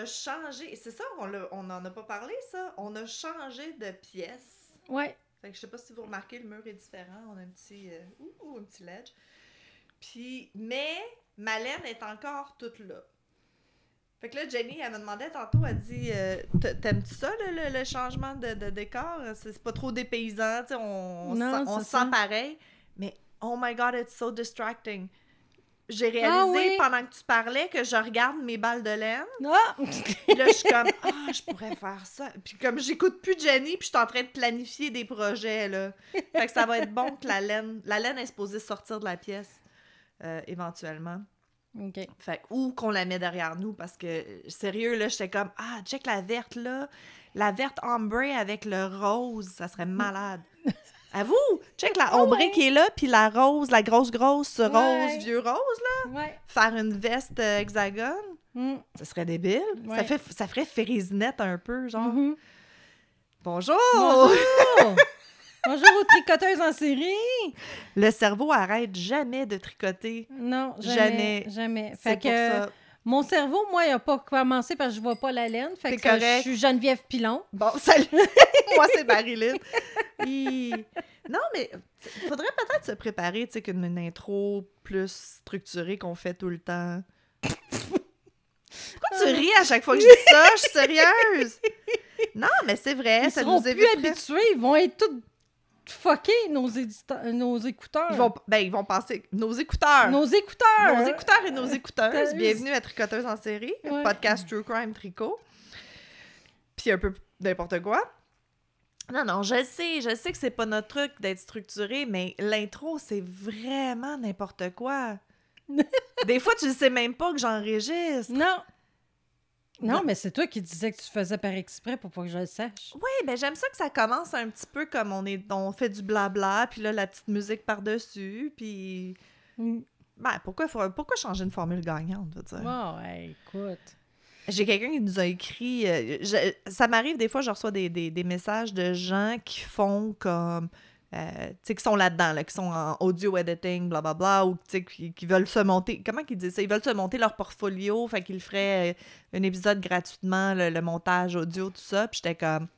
a, on a changé. C'est ça, on, l'a- on en a pas parlé, ça? On a changé de pièce. Ouais. Fait que je sais pas si vous remarquez, le mur est différent. On a un petit, euh, ouh, un petit ledge. Puis, mais ma laine est encore toute là. Fait que là, Jenny, elle me demandait tantôt, elle dit euh, T'a- T'aimes-tu ça, le, le- le changement de, de décor? C'est pas trop dépaysant, tu sais, on, on, Non, on se sent pareil. Mais oh my god, it's so distracting. J'ai réalisé Ah oui? pendant que tu parlais que je regarde mes balles de laine. Ah! Puis là, je suis comme, ah, je pourrais faire ça. Puis comme j'écoute plus Jenny, puis je suis en train de planifier des projets, là. Fait que ça va être bon que la laine, la laine est supposée sortir de la pièce, euh, éventuellement. OK. Fait que- ou qu'on la met derrière nous, parce que, sérieux, là, j'étais comme, ah, check la verte, là. La verte ambrée avec le rose, ça serait malade. À vous, check la ombrée ouais. qui est là, puis la rose, la grosse, grosse rose, Ouais. vieux rose, Ouais. faire une veste euh, hexagone. Mm. Ça serait débile. Ça, fait, ça ferait Férésinette un peu, genre. Mhm. Bonjour! Bonjour! Bonjour aux tricoteuses en série! Le cerveau arrête jamais de tricoter. Non, Jamais. jamais. Jamais. C'est Fait pour que ça. Mon cerveau, moi, il a pas commencé parce que je vois pas la laine. Fait C'est que ça, correct. je suis Geneviève Pilon. Bon, salut! Moi, c'est Marilyn. Hi. Non, mais il faudrait peut-être se préparer, tu sais, qu'une une intro plus structurée qu'on fait tout le temps. Pourquoi tu ris à chaque fois que je dis ça? Je suis sérieuse! Non, mais c'est vrai, Ils ça nous plus éviterait... habitués. Ils vont être tous fuckés, nos, nos écouteurs. Ils vont, ben, ils vont penser... Nos écouteurs! Nos écouteurs! Nos écouteurs et nos écouteuses, Écouteuses. bienvenue à Tricoteuse en série, Ouais. podcast True Crime Tricot. Puis un peu n'importe quoi. Non, non, je sais, je sais que c'est pas notre truc d'être structuré, mais l'intro, c'est vraiment n'importe quoi. Des fois, tu ne sais même pas que j'enregistre. Non! Non, mais c'est toi qui disais que tu faisais par exprès pour pas que je le sache. Oui, ben j'aime ça que ça commence un petit peu comme on est on fait du blabla, puis là, la petite musique par-dessus, puis... Mm. Ben, pourquoi, faut- pourquoi changer une formule gagnante, je veux dire? Bon, ouais, écoute. J'ai quelqu'un qui nous a écrit. euh, je- ça m'arrive des fois, je reçois des, des- des messages de gens qui font comme. Euh, tu sais, qui sont là-dedans, là, qui sont en audio editing, blablabla, ou tu sais, qui, qui veulent se monter. Comment qu'ils disent ça? Ils veulent se monter leur portfolio, fait qu'ils feraient euh, un épisode gratuitement, le, le montage audio, tout ça. Puis j'étais comme.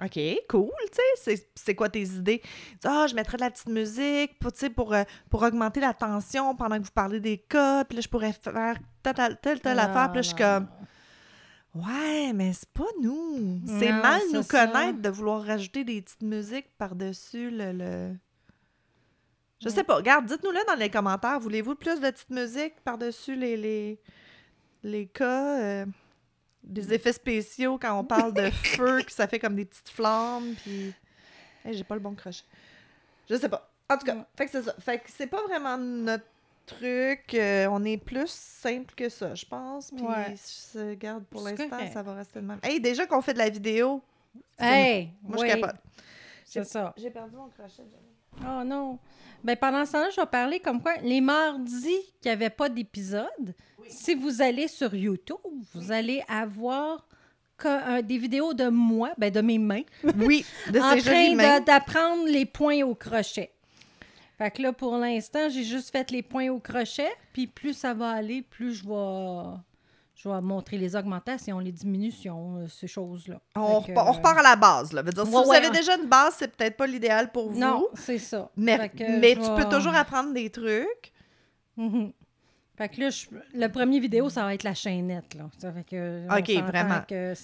OK, cool, tu sais, c'est- c'est quoi tes idées? Ils disent, Ah, je mettrais de la petite musique pour, tu sais, pour, euh, pour augmenter la tension pendant que vous parlez des cas, puis là, je pourrais faire telle, telle, telle, telle affaire, puis là, je suis comme. Ouais, mais c'est pas nous. C'est Non, mal c'est nous ça. connaître de vouloir rajouter des petites musiques par-dessus le, le- Je Ouais. sais pas. Regarde, dites-nous-le dans les commentaires. Voulez-vous plus de petites musiques par-dessus les, les, les cas? euh, des effets spéciaux quand on parle de feu, que ça fait comme des petites flammes, puis... Hey, j'ai pas le bon crochet. Je sais pas. En tout cas, Ouais. fait que c'est ça. Fait que c'est pas vraiment notre truc. euh, on est plus simple que ça, je pense. Puis, Ouais. je regarde, pour l'instant, ça va rester le même. Hey, déjà qu'on fait de la vidéo, Hey! moi, oui, je capote. C'est ça. J'ai perdu mon crochet. Oh non. Ben pendant ce temps-là, je vais parler comme quoi les mardis qu'il n'y avait pas d'épisode, Oui. si vous allez sur YouTube, vous allez avoir que- un- des vidéos de moi, ben de mes mains, Oui, de en ces jolies train d'apprendre les points au crochet. Fait que là, pour l'instant, j'ai juste fait les points au crochet, puis plus ça va aller, plus je vais, je vais montrer les augmentations, les diminutions, euh, ces choses-là. On, que, repart, on repart à la base. Là. Veut dire, si vous ouais, avez déjà une base, c'est peut-être pas l'idéal pour vous. Non, c'est ça. Mais, mais tu peux toujours apprendre des trucs. Mhm. Fait que là, je- le premier vidéo, ça va être la chaînette, là. Ça fait que, on Ok, vraiment. que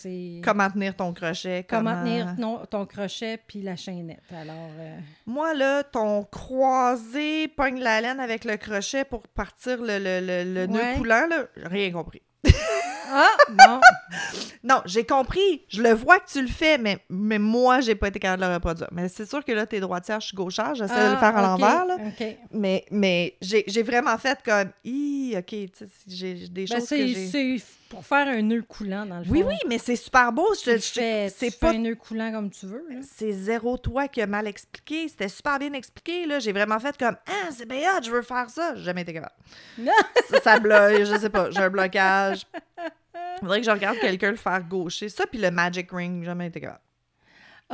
Comment tenir ton crochet. comment tenir non, ton crochet puis la chaînette. Alors, euh, Moi, là, ton croisé pogne la laine avec le crochet pour partir le, le, le, le nœud coulant, là, rien compris. Ah, non! Non, j'ai compris. Je le vois que tu le fais, mais, mais moi, j'ai pas été capable de le reproduire. Mais c'est sûr que là, t'es droitière, je suis gauchère. J'essaie de le Ah, faire à ok, l'envers, là. Mais, mais j'ai j'ai vraiment fait comme, hi, OK, j'ai j'ai des Ben, choses que j'ai... c'est pour faire un nœud coulant, dans le fond. Oui, oui, mais c'est super beau. Je, Tu je- fais, c'est tu pas fais un nœud coulant comme tu veux. là. c'est zéro toi qui a mal expliqué. C'était super bien expliqué. là. J'ai vraiment fait comme Ah, c'est bien hot, je veux faire ça. J'ai jamais été capable. Non. ça, ça bloque, je sais pas. J'ai un blocage. Faudrait que je regarde quelqu'un le faire gaucher. Ça, puis le Magic Ring, jamais été capable.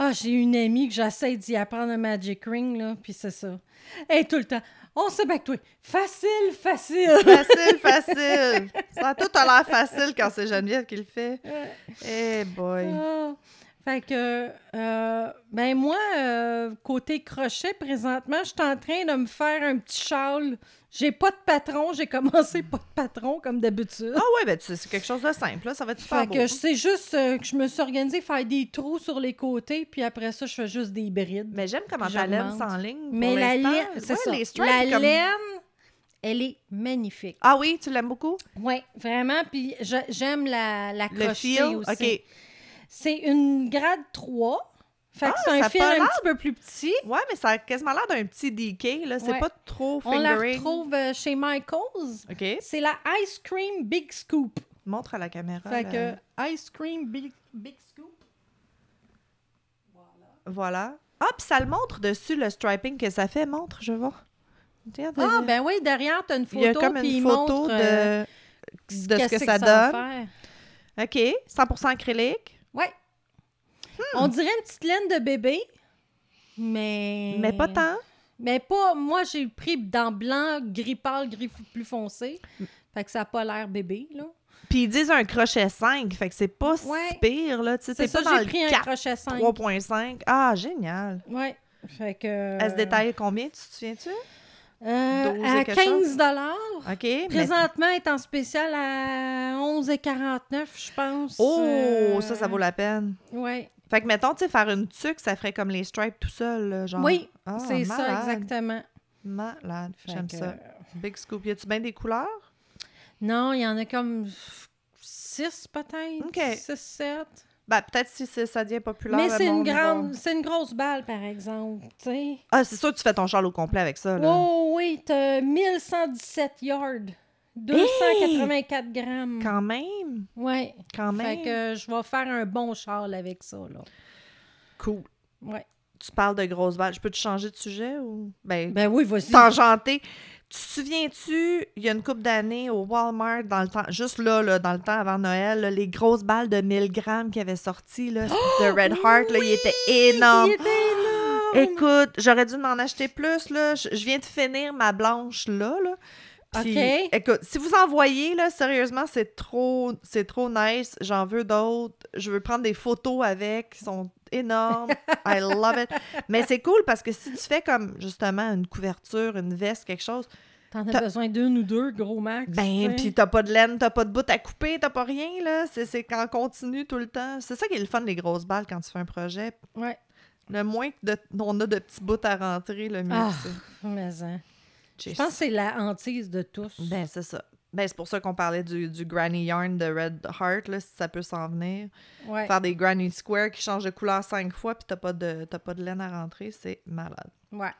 Ah, j'ai une amie que j'essaie d'y apprendre un Magic Ring, là, puis c'est ça. Et tout le temps, on se bat avec toi. Facile, facile. Facile, facile. Ça a tout a l'air facile quand c'est Geneviève qui le fait. Eh boy. Ah. Fait que, euh, ben moi, euh, côté crochet, présentement, je suis en train de me faire un petit châle. J'ai pas de patron, j'ai commencé pas de patron comme d'habitude. Ah ouais, ben tu sais, c'est quelque chose de simple, là. Ça va être super Fait beau. que c'est juste euh, que je me suis organisée faire des trous sur les côtés, puis après ça, je fais juste des brides. Mais j'aime comment ta laine s'enligne. Mais la laine, c'est Ouais, ça. les La comme- laine, elle est magnifique. Ah oui, tu l'aimes beaucoup? Oui, vraiment. Puis j'aime la, la crochet aussi. OK. C'est une grade 3. Fait que Ah, c'est ça un fil un petit peu plus petit. Ouais, mais ça a quasiment l'air d'un petit DK, là. C'est Ouais. pas trop On la fingering. retrouve euh, chez Michaels. OK. C'est la Ice Cream Big Scoop. Montre à la caméra. Fait que Ice Cream Big, Big Scoop. Voilà. Ah, puis ça le montre dessus, le striping que ça fait. Montre, je vois. Ah, ben oui, derrière, t'as une Il y a photo. comme une photo de, euh, de ce que qu'est-ce ça va donne. OK. 100% acrylique. Ouais. Hmm. On dirait une petite laine de bébé, mais... Mais pas tant. Mais pas... Moi, j'ai pris dans blanc, gris pâle, gris plus foncé. Fait que ça n'a pas l'air bébé, là. Puis ils disent un crochet 5, fait que c'est pas Ouais. si pire, là. C'est ça, j'ai pris un 4, crochet 5. 3.5. Ah, génial. Ouais. Fait que... Elle se détaille combien, tu te souviens-tu? Euh, 12 et à quelque 15 dollars. OK. mais- Présentement, elle est en spécial à 11,49 je pense. Oh, Euh, ça, ça vaut la peine. Ouais. Fait que, mettons, tu sais, faire une tuque, ça ferait comme les stripes tout seul, là, genre. Oui, Ah, c'est ça, exactement. Malade, j'aime que, ça. Big scoop. Y a-tu bien des couleurs? Non, il y en a comme 6 peut-être. OK. 6, 7. Ben, peut-être si c'est- ça devient populaire. Mais c'est une grande, c'est une grosse balle, par exemple. tu sais. Ah, c'est sûr que tu fais ton châle au complet avec ça, là. Oh oui, t'as 1117 yards. 284 grammes. Quand même? Ouais. Quand même? Fait que je vais faire un bon châle avec ça, là. Cool. Ouais. Tu parles de grosses balles. Je peux te changer de sujet ou? Ben, Ben oui, vas-y. tangenter. Tu te souviens-tu, il y a une couple d'années au Walmart, dans le temps, juste là, là, dans le temps avant Noël, là, les grosses balles de 1000 grammes qui avaient sorti là, de Red Heart, là, ils étaient énormes. Il était énorme. Écoute, j'aurais dû m'en acheter plus. Là. Je, je viens de finir ma blanche là. là. Puis. Écoute, si vous en voyez, là, sérieusement, c'est trop, c'est trop nice. J'en veux d'autres. Je veux prendre des photos avec. Ils sont énormes. I love it. Mais c'est cool parce que si tu fais comme, justement, une couverture, une veste, quelque chose, T'en as besoin d'une ou deux, gros max. ben, puis t'as pas de laine, t'as pas de bout à couper, t'as pas rien, là. C'est, c'est qu'en continu tout le temps. C'est ça qui est le fun, les grosses balles, quand tu fais un projet. Ouais. Le moins de- on a de petits bouts à rentrer, le mieux Ah. c'est. Mais, hein. Je pense que c'est la hantise de tous. Ben, c'est ça. Ben, c'est pour ça qu'on parlait du, du Granny Yarn de Red Heart, là, si ça peut s'en venir. ouais. Faire des Granny Square qui changent de couleur cinq fois, puis t'as pas, de, pas de laine à rentrer, c'est malade. ouais.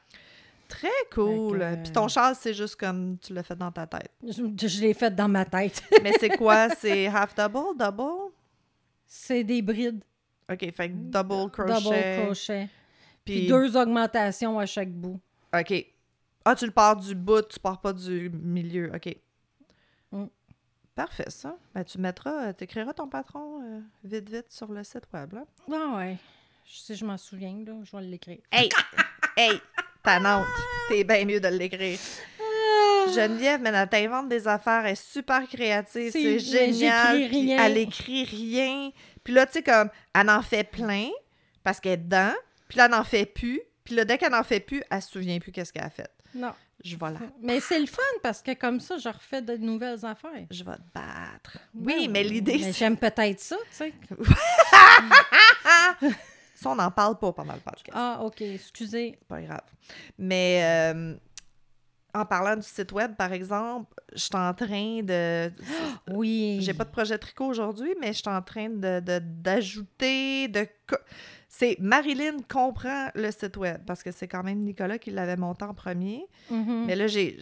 Très cool. Puis ton châle, c'est juste comme tu l'as fait dans ta tête. Je, je l'ai fait dans ma tête. Mais c'est quoi? C'est half double, double? c'est des brides. OK, fait double crochet. Double crochet. Puis Puis deux augmentations à chaque bout. OK. Ah, tu le pars du bout, tu pars pas du milieu. OK. Mm. Parfait, ça. Ben, tu mettras, tu écriras ton patron euh, vite, vite sur le site web, là. Ah ouais. Si je m'en souviens, là, je vais l'écrire. Hey! hey! Tannante! T'es bien mieux de l'écrire. Geneviève, mais elle t'invente des affaires, elle est super créative, C'est- génial. puis rien. Elle écrit rien. Puis là, tu sais, comme, elle en fait plein parce qu'elle est dedans. Puis là, elle n'en fait plus. Puis là, dès qu'elle n'en fait plus, elle se souvient plus qu'est-ce qu'elle a fait. Non. Je vais la... Mais c'est le fun parce que comme ça, je refais de nouvelles affaires. Je vais te battre. Ben Oui, mais l'idée, mais c'est... J'aime peut-être ça, tu sais. Ça, on n'en parle pas pendant le podcast. Ah, OK. Excusez. Pas grave. Mais euh, en parlant du site web, par exemple, je suis en train de... Oui. J'ai pas de projet tricot aujourd'hui, mais je suis en train de, de- d'ajouter, de... co- C'est Marilyn comprend le site web, parce que c'est quand même Nicolas qui l'avait monté en premier. Mhm. Mais là, j'ai...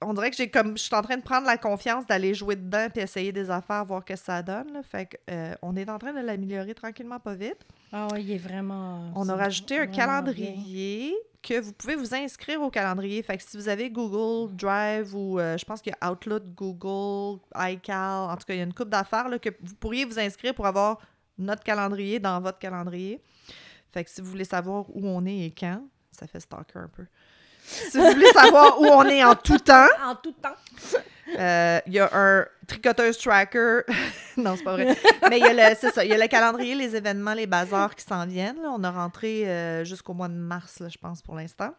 On dirait que j'ai comme... Je suis en train de prendre la confiance d'aller jouer dedans puis essayer des affaires, voir ce que ça donne. là. Fait que, euh, on est en train de l'améliorer tranquillement, pas vite. Ah oui, il est vraiment... On a rajouté un calendrier que vous pouvez vous inscrire au calendrier. Fait que si vous avez Google Drive ou euh, je pense qu'il y a Outlook, Google, iCal, en tout cas, il y a une coupe d'affaires là, que vous pourriez vous inscrire pour avoir notre calendrier dans votre calendrier. Fait que si vous voulez savoir où on est et quand, ça fait stalker un peu. Si vous voulez savoir où on est en tout temps, En tout temps. euh, il y a un tricoteuse tracker. non, c'est pas vrai. Mais il y a le, c'est ça, il y a le calendrier, les événements, les bazars qui s'en viennent. là. On a rentré euh, jusqu'au mois de mars, là, je pense, pour l'instant.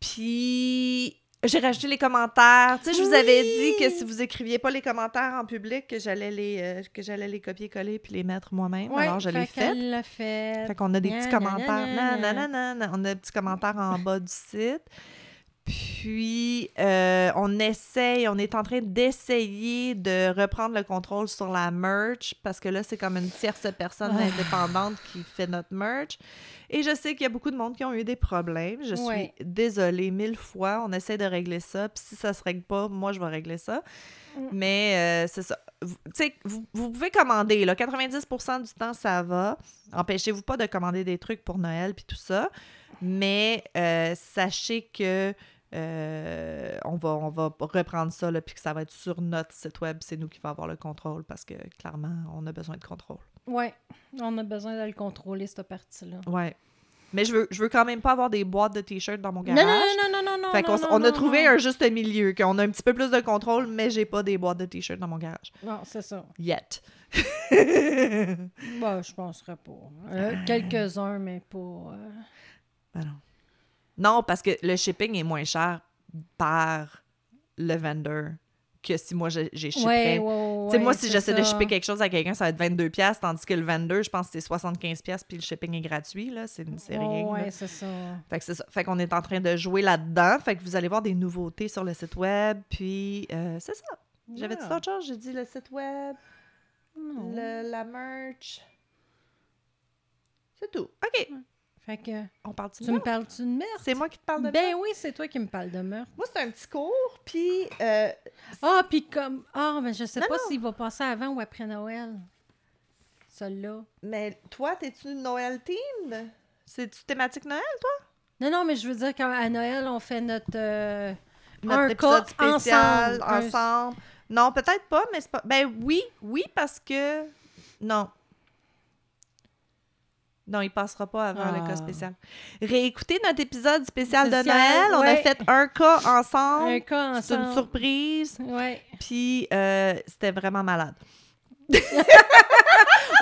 Puis j'ai rajouté les commentaires. Tu sais, je vous avais dit que si vous écriviez pas les commentaires en public, que j'allais les, euh, que j'allais les copier-coller puis les mettre moi-même. Ouais, Alors je l'ai fait. l'a fait. Fait qu'on a des petits commentaires. nan, nan. On a des petits commentaires en bas du site. Puis, euh, on essaye, on est en train d'essayer de reprendre le contrôle sur la merch parce que là, c'est comme une tierce personne Ah. indépendante qui fait notre merch. Et je sais qu'il y a beaucoup de monde qui ont eu des problèmes. Je suis Ouais. désolée mille fois. On essaie de régler ça. Puis si ça se règle pas, moi, je vais régler ça. Mm. Mais euh, c'est ça. Vous, tu sais, vous, vous pouvez commander. Là. 90% du temps, ça va. Empêchez-vous pas de commander des trucs pour Noël puis tout ça. Mais euh, sachez que euh, on, va, on va reprendre ça là, puis que ça va être sur notre site web. C'est nous qui va avoir le contrôle parce que clairement, on a besoin de contrôle. Ouais, on a besoin de le contrôler, cette partie-là. Ouais. Mais je veux, je veux quand même pas avoir des boîtes de t-shirts dans mon garage. non, non, non, non, non. Fait qu'on on a non, trouvé non. un juste milieu, qu'on a un petit peu plus de contrôle, mais j'ai pas des boîtes de t-shirts dans mon garage. Non, c'est ça. Yet. Bah, je penserais pas. Euh, Quelques-uns, mais pas. euh, Ben non. Non, parce que le shipping est moins cher par le vendor que si moi j'ai Ouais, shippé. ouais, ouais. Tu sais, moi, si j'essaie de shipper quelque chose à quelqu'un, ça va être 22$, piastres, tandis que le vendor, je pense que c'est 75$, piastres, puis le shipping est gratuit, là. C'est rien. Ouais, c'est ça. Fait que c'est ça. Fait qu'on est en train de jouer là-dedans. Fait que vous allez voir des nouveautés sur le site web. Puis, euh, c'est ça. J'avais dit autre chose? J'ai dit le site web, le- la merch. C'est tout. OK. Fait que. On parle de Tu me parles-tu de merde? C'est moi qui te parle de Ben oui, c'est toi qui me parles de meurtre. Moi, c'est un petit cours, puis... euh, Ah, puis comme. Ah, mais je sais Non, pas s'il va passer avant ou après Noël. Celui-là. mais toi, t'es-tu Noël team? C'est-tu thématique Noël, toi? Non, non, mais je veux dire qu'à Noël, on fait notre. euh, Notre un épisode spécial, ensemble. Un- ensemble. Non, peut-être pas, mais c'est pas... Ben oui, oui, parce que... Non. Non, il passera pas avant le Ah. cas spécial. Réécoutez notre épisode spécial de Spécial, Noël. On a fait un cas ensemble. Un cas C'est une ensemble. surprise. Ouais. Puis euh, c'était vraiment malade.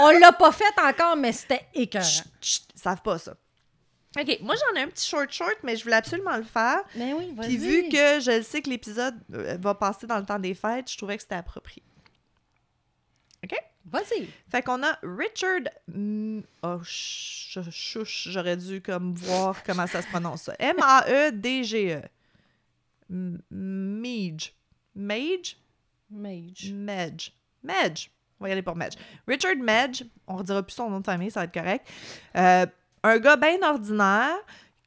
On l'a pas fait encore, mais c'était écœurant. Chut, chut, savent pas ça. OK, moi j'en ai un petit short short, mais je voulais absolument le faire. Mais oui, vas-y. Puis vu que je le sais que l'épisode euh, va passer dans le temps des fêtes, je trouvais que c'était approprié. OK? Vas-y. Fait qu'on a Richard... Oh, ch- chouche, j'aurais dû comme voir comment ça se prononce. M-A-E-D-G-E. M- Mage. Mage? Mage. Medge. Medge. On va y aller pour Medge. Richard Medge, on ne redira plus son nom de famille, ça va être correct. Euh, un gars bien ordinaire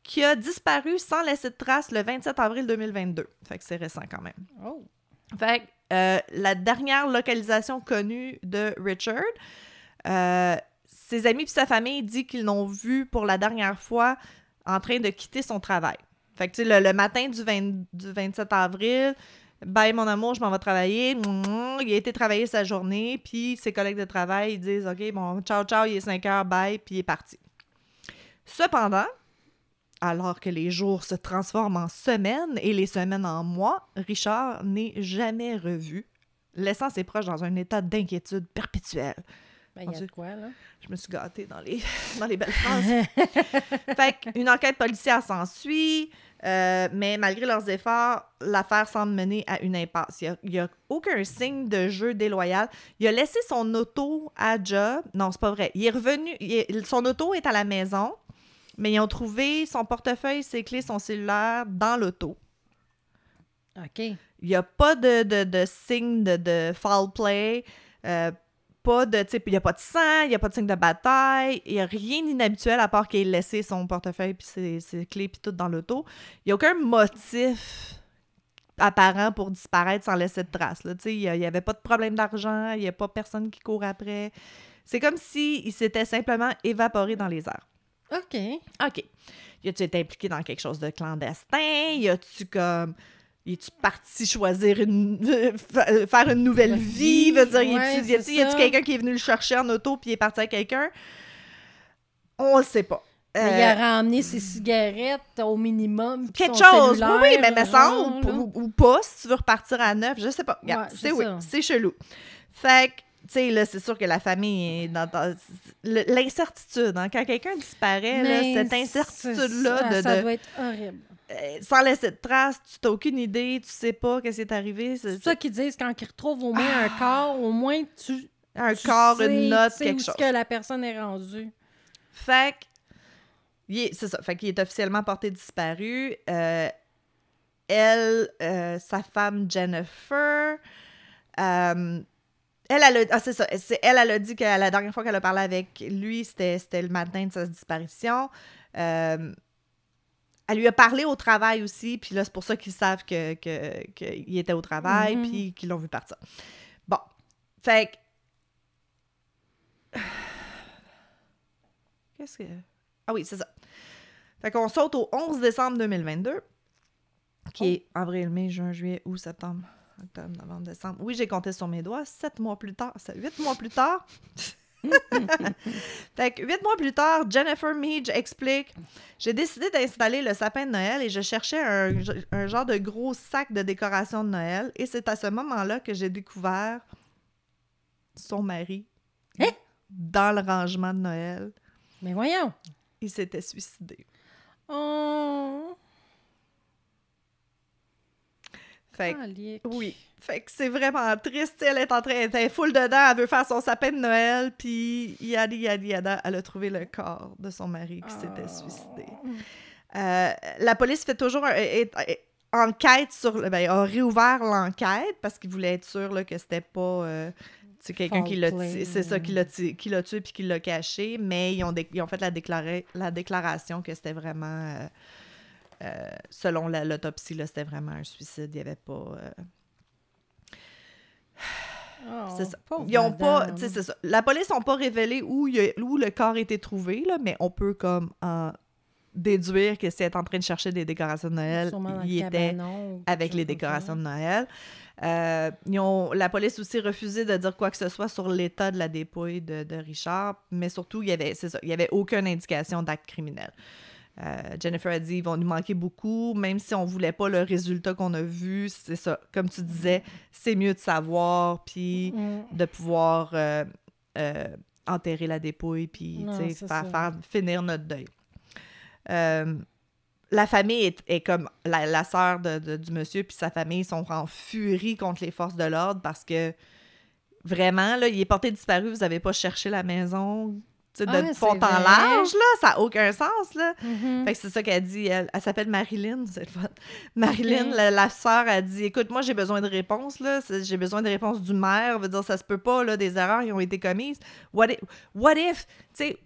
qui a disparu sans laisser de trace le 27 avril 2022. Fait que c'est récent quand même. Oh. Fait que, euh, la dernière localisation connue de Richard, euh, ses amis et sa famille disent qu'ils l'ont vu pour la dernière fois en train de quitter son travail. Fait que, le, le matin du, 20 du 27 avril, bye mon amour, je m'en vais travailler. Il a été travailler sa journée, puis ses collègues de travail disent OK, bon, ciao, ciao, il est 5 heures, bye, puis il est parti. Cependant, alors que les jours se transforment en semaines et les semaines en mois, Richard n'est jamais revu, laissant ses proches dans un état d'inquiétude perpétuelle. Ben, y a quoi, là? Je me suis gâtée dans les, dans les belles phrases. fait qu'une enquête policière s'ensuit, euh, mais malgré leurs efforts, l'affaire semble mener à une impasse. Il n'y a, aucun signe de jeu déloyal. Il a laissé son auto à job. Non, c'est pas vrai. Il est revenu. il est- son auto est à la maison, mais ils ont trouvé son portefeuille, ses clés, son cellulaire dans l'auto. OK. Il n'y a pas de, de, de signe de, de foul play. euh, pas de, il n'y a pas de sang, il n'y a pas de signe de bataille, il n'y a rien d'inhabituel à part qu'il ait laissé son portefeuille puis ses, ses clés puis tout dans l'auto. Il n'y a aucun motif apparent pour disparaître sans laisser de traces. Il n'y avait pas de problème d'argent, il n'y a pas personne qui court après. C'est comme s'il il s'était simplement évaporé dans les airs. OK. OK. Y a-tu été impliqué dans quelque chose de clandestin? Y a-tu comme. Y tu parti choisir une. fa- faire une nouvelle vie? vie, dire, y ouais, a-tu y a-tu- quelqu'un qui est venu le chercher en auto puis il est parti avec quelqu'un? On le sait pas. Mais Euh, il a ramené ses cigarettes au minimum. quelque chose. Oui, mais me semble, ou, ou pas, si tu veux repartir à neuf, je sais pas. Regarde, Ouais, c'est oui, c'est chelou. Fait que, tu sais, là, c'est sûr que la famille est dans... l'incertitude, hein, quand quelqu'un disparaît, là, cette c'est- incertitude-là ça, de... ça doit être horrible. euh, sans laisser de traces, tu n'as aucune idée, tu sais pas qu'est-ce qui est arrivé. C'est C'est ça qu'ils disent quand ils retrouvent au moins un corps, au moins tu. un tu corps, sais- une note, tu sais quelque où chose. que la personne est rendue. Fait que, il est- c'est ça. Fait qu'il est officiellement porté disparu. Euh, elle, euh, sa femme Jennifer, euh, elle, elle a, ah, c'est ça. C'est, elle, elle a dit que la dernière fois qu'elle a parlé avec lui, c'était, c'était le matin de sa disparition. Euh, elle lui a parlé au travail aussi, puis là, c'est pour ça qu'ils savent que, que, qu'il était au travail, Mhm. puis qu'ils l'ont vu partir. Bon. Fait que. Qu'est-ce que. Ah oui, c'est ça. Fait qu'on saute au 11 décembre 2022, qui est avril, mai, juin, juillet, août, septembre, octobre, novembre, décembre. Oui, j'ai compté sur mes doigts. Sept mois plus tard, huit mois plus tard. fait que huit mois plus tard, Jennifer Meach explique J'ai décidé d'installer le sapin de Noël et je cherchais un, un genre de gros sac de décoration de Noël. Et c'est à ce moment-là que j'ai découvert son mari Hein? dans le rangement de Noël. Mais voyons. Il s'était suicidé. Oh. Fait que, calique. oui. Fait que c'est vraiment triste. Elle est en train, elle est full dedans, elle veut faire son sapin de Noël, puis yada yada yada, elle a trouvé le corps de son mari qui s'était Oh. suicidé. Euh, la police fait toujours un- est- est- enquête sur. Ben, a réouvert l'enquête parce qu'ils voulaient être sûrs là, que c'était pas. euh, sais, quelqu'un qui l'a c'est ça, qui l'a tué, qui l'a tué puis qui l'a caché, mais ils ont, dé- ils ont fait la, déclaré- la déclaration que c'était vraiment, euh, euh, selon la- l'autopsie, c'était vraiment un suicide, il n'y avait pas... euh, Oh, c'est ça. pauvre Ils ont pas, ça. La police n'a pas révélé où, il y a- où le corps a été trouvé, là, mais on peut comme en déduire que si elle est en train de chercher des décorations de Noël, il était avec les ça. décorations de Noël. Euh, ils ont, la police aussi refusé de dire quoi que ce soit sur l'état de la dépouille de, de Richard, mais surtout, il y avait, c'est ça, il y avait aucune indication d'acte criminel. Euh, Jennifer a dit ils vont nous manquer beaucoup, même si on voulait pas le résultat qu'on a vu. C'est ça, comme tu disais, c'est mieux de savoir, puis Mm. de pouvoir euh, euh, enterrer la dépouille, puis faire, finir notre deuil. La famille est, est comme la, la sœur de, de- du monsieur puis sa famille sont en furie contre les forces de l'ordre parce que vraiment là il est porté disparu vous avez pas cherché la maison de Ah, fond en large là ça a aucun sens là Mhm. fait que c'est ça qu'elle dit. Elle, elle s'appelle Marilyn, c'est le fun. Marilyn, la, la sœur, a dit Écoute, moi, j'ai besoin de réponses, là. J'ai besoin de réponses du maire. veut dire, ça se peut pas, là, des erreurs qui ont été commises. What if, what if tu sais,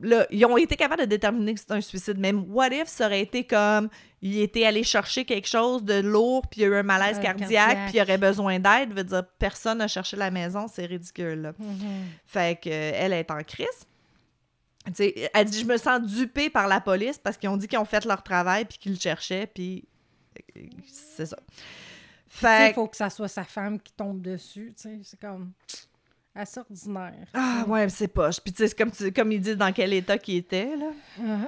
là, ils ont été capables de déterminer que c'est un suicide. Même, what if ça aurait été comme il était allé chercher quelque chose de lourd, puis il y a eu un malaise cardiaque, cardiaque. puis il aurait besoin d'aide. veut dire, personne n'a cherché la maison, c'est ridicule, là. Mhm. Fait que elle est en crise. Tu sais, elle dit je me sens dupée par la police parce qu'ils ont dit qu'ils ont fait leur travail puis qu'ils le cherchaient puis euh, c'est ça. Fait Il faut que ça soit sa femme qui tombe dessus. C'est comme assez ordinaire. ah ouais, c'est poche. Puis tu sais c'est comme tu- comme ils disent dans quel état qu'il était là.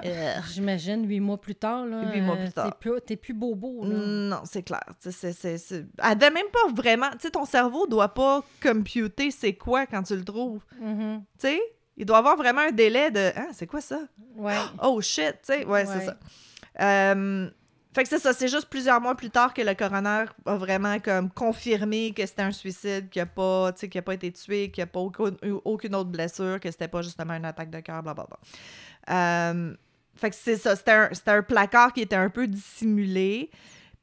Euh, J'imagine huit mois plus tard. Là, Huit mois plus euh, tard. T'es plus, plus bobo. Là. Non, c'est clair. C'est- Elle devait même pas vraiment. Tu sais, ton cerveau doit pas computer c'est quoi quand tu le trouves. Mhm. Tu sais, il doit avoir vraiment un délai de. Ah, c'est quoi ça? Ouais. Oh shit, tu sais, ouais, c'est ça. Euh, fait que c'est ça, c'est juste plusieurs mois plus tard que le coroner a vraiment comme confirmé que c'était un suicide, qu'il n'a pas, tu sais, qu'il a pas été tué, qu'il n'y a pas aucune, eu aucune autre blessure, que c'était pas justement une attaque de cœur, blablabla. Euh, fait que c'est ça, c'était un, un placard qui était un peu dissimulé.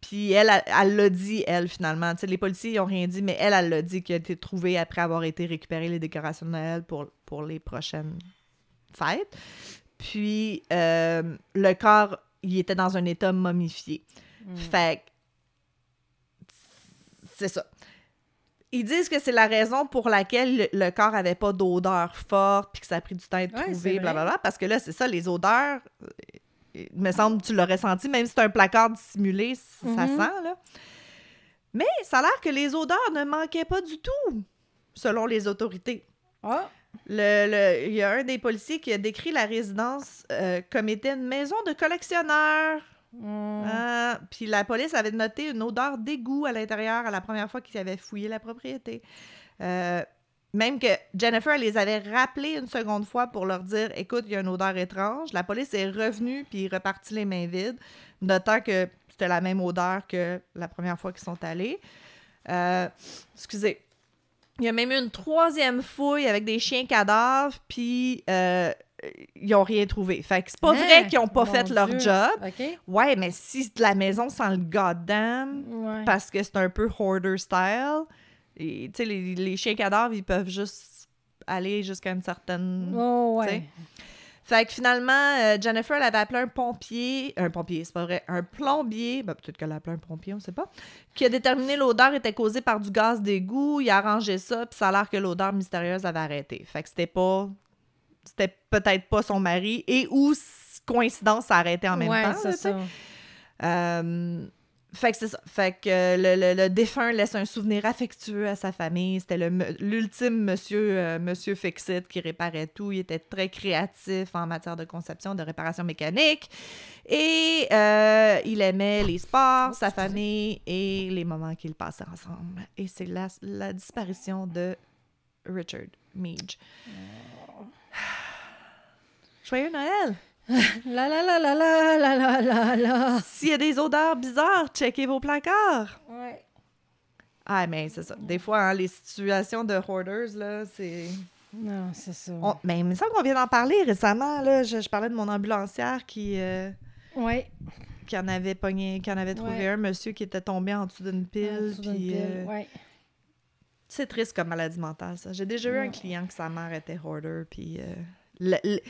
Puis elle, elle- l'a dit, elle, finalement. Tu sais, les policiers, ils ont rien dit, mais elle, elle l'a dit qu'il a été trouvé après avoir été récupéré les décorations de Noël pour, pour les prochaines fêtes. Puis euh, le corps, il était dans un état momifié. Mm. Fait que c'est ça. Ils disent que c'est la raison pour laquelle le, corps avait pas d'odeur forte puis que ça a pris du temps à être Ouais, trouvé, blablabla. Parce que là, c'est ça, les odeurs, euh, il me semble que tu l'aurais senti, même si c'est un placard dissimulé, ça Mhm. sent, là. Mais ça a l'air que les odeurs ne manquaient pas du tout, selon les autorités. Ah, Le, le- il y a un des policiers qui a décrit la résidence euh, comme étant une maison de collectionneurs. Mm. Ah, puis la police avait noté une odeur d'égout à l'intérieur à la première fois qu'ils avaient fouillé la propriété. Euh, même que Jennifer elle les avait rappelés une seconde fois pour leur dire écoute, il y a une odeur étrange. La police est revenue puis repartie les mains vides, notant que c'était la même odeur que la première fois qu'ils sont allés. Euh, excusez. Il y a même eu une troisième fouille avec des chiens cadavres, puis euh, ils n'ont rien trouvé. Fait que c'est pas Hein? vrai qu'ils n'ont pas Mon fait leur job. Ouais, mais si la maison sent le goddamn Ouais. parce que c'est un peu hoarder style, tu sais, les, les chiens cadavres, ils peuvent juste aller jusqu'à une certaine. Oh. Fait que finalement, euh, Jennifer, elle avait appelé un pompier, un pompier, c'est pas vrai, un plombier, ben, peut-être qu'elle a appelé un pompier, on sait pas, qui a déterminé l'odeur était causée par du gaz d'égout, il a arrangé ça, puis ça a l'air que l'odeur mystérieuse avait arrêté. Fait que c'était pas, c'était peut-être pas son mari, et ou coïncidence, ça a arrêté en même ouais, temps. c'est ça. Euh, fait que c'est ça. Fait que euh, le, le- le défunt laisse un souvenir affectueux à sa famille. C'était l'ultime monsieur, euh, monsieur Fixit qui réparait tout. Il était très créatif en matière de conception, de réparation mécanique. Et euh, il aimait les sports, sa famille et les moments qu'ils passaient ensemble. Et c'est la, la disparition de Richard Meege. Joyeux Noël! La la la la la la la la la. S'il y a des odeurs bizarres, checkez vos placards! Ouais. Ah, mais c'est ça. Des fois, hein, les situations de hoarders, là, c'est. Non, c'est ça. On- Mais il me semble qu'on vient d'en parler récemment, là. Je, je parlais de mon ambulancière qui, euh, Ouais. qui en avait pogné, qui en avait trouvé Ouais. un monsieur qui était tombé en dessous d'une En pile. dessous d'une puis, pile, euh, ouais. C'est triste comme maladie mentale, ça. J'ai déjà eu un client que sa mère était hoarder, puis. euh, le- le-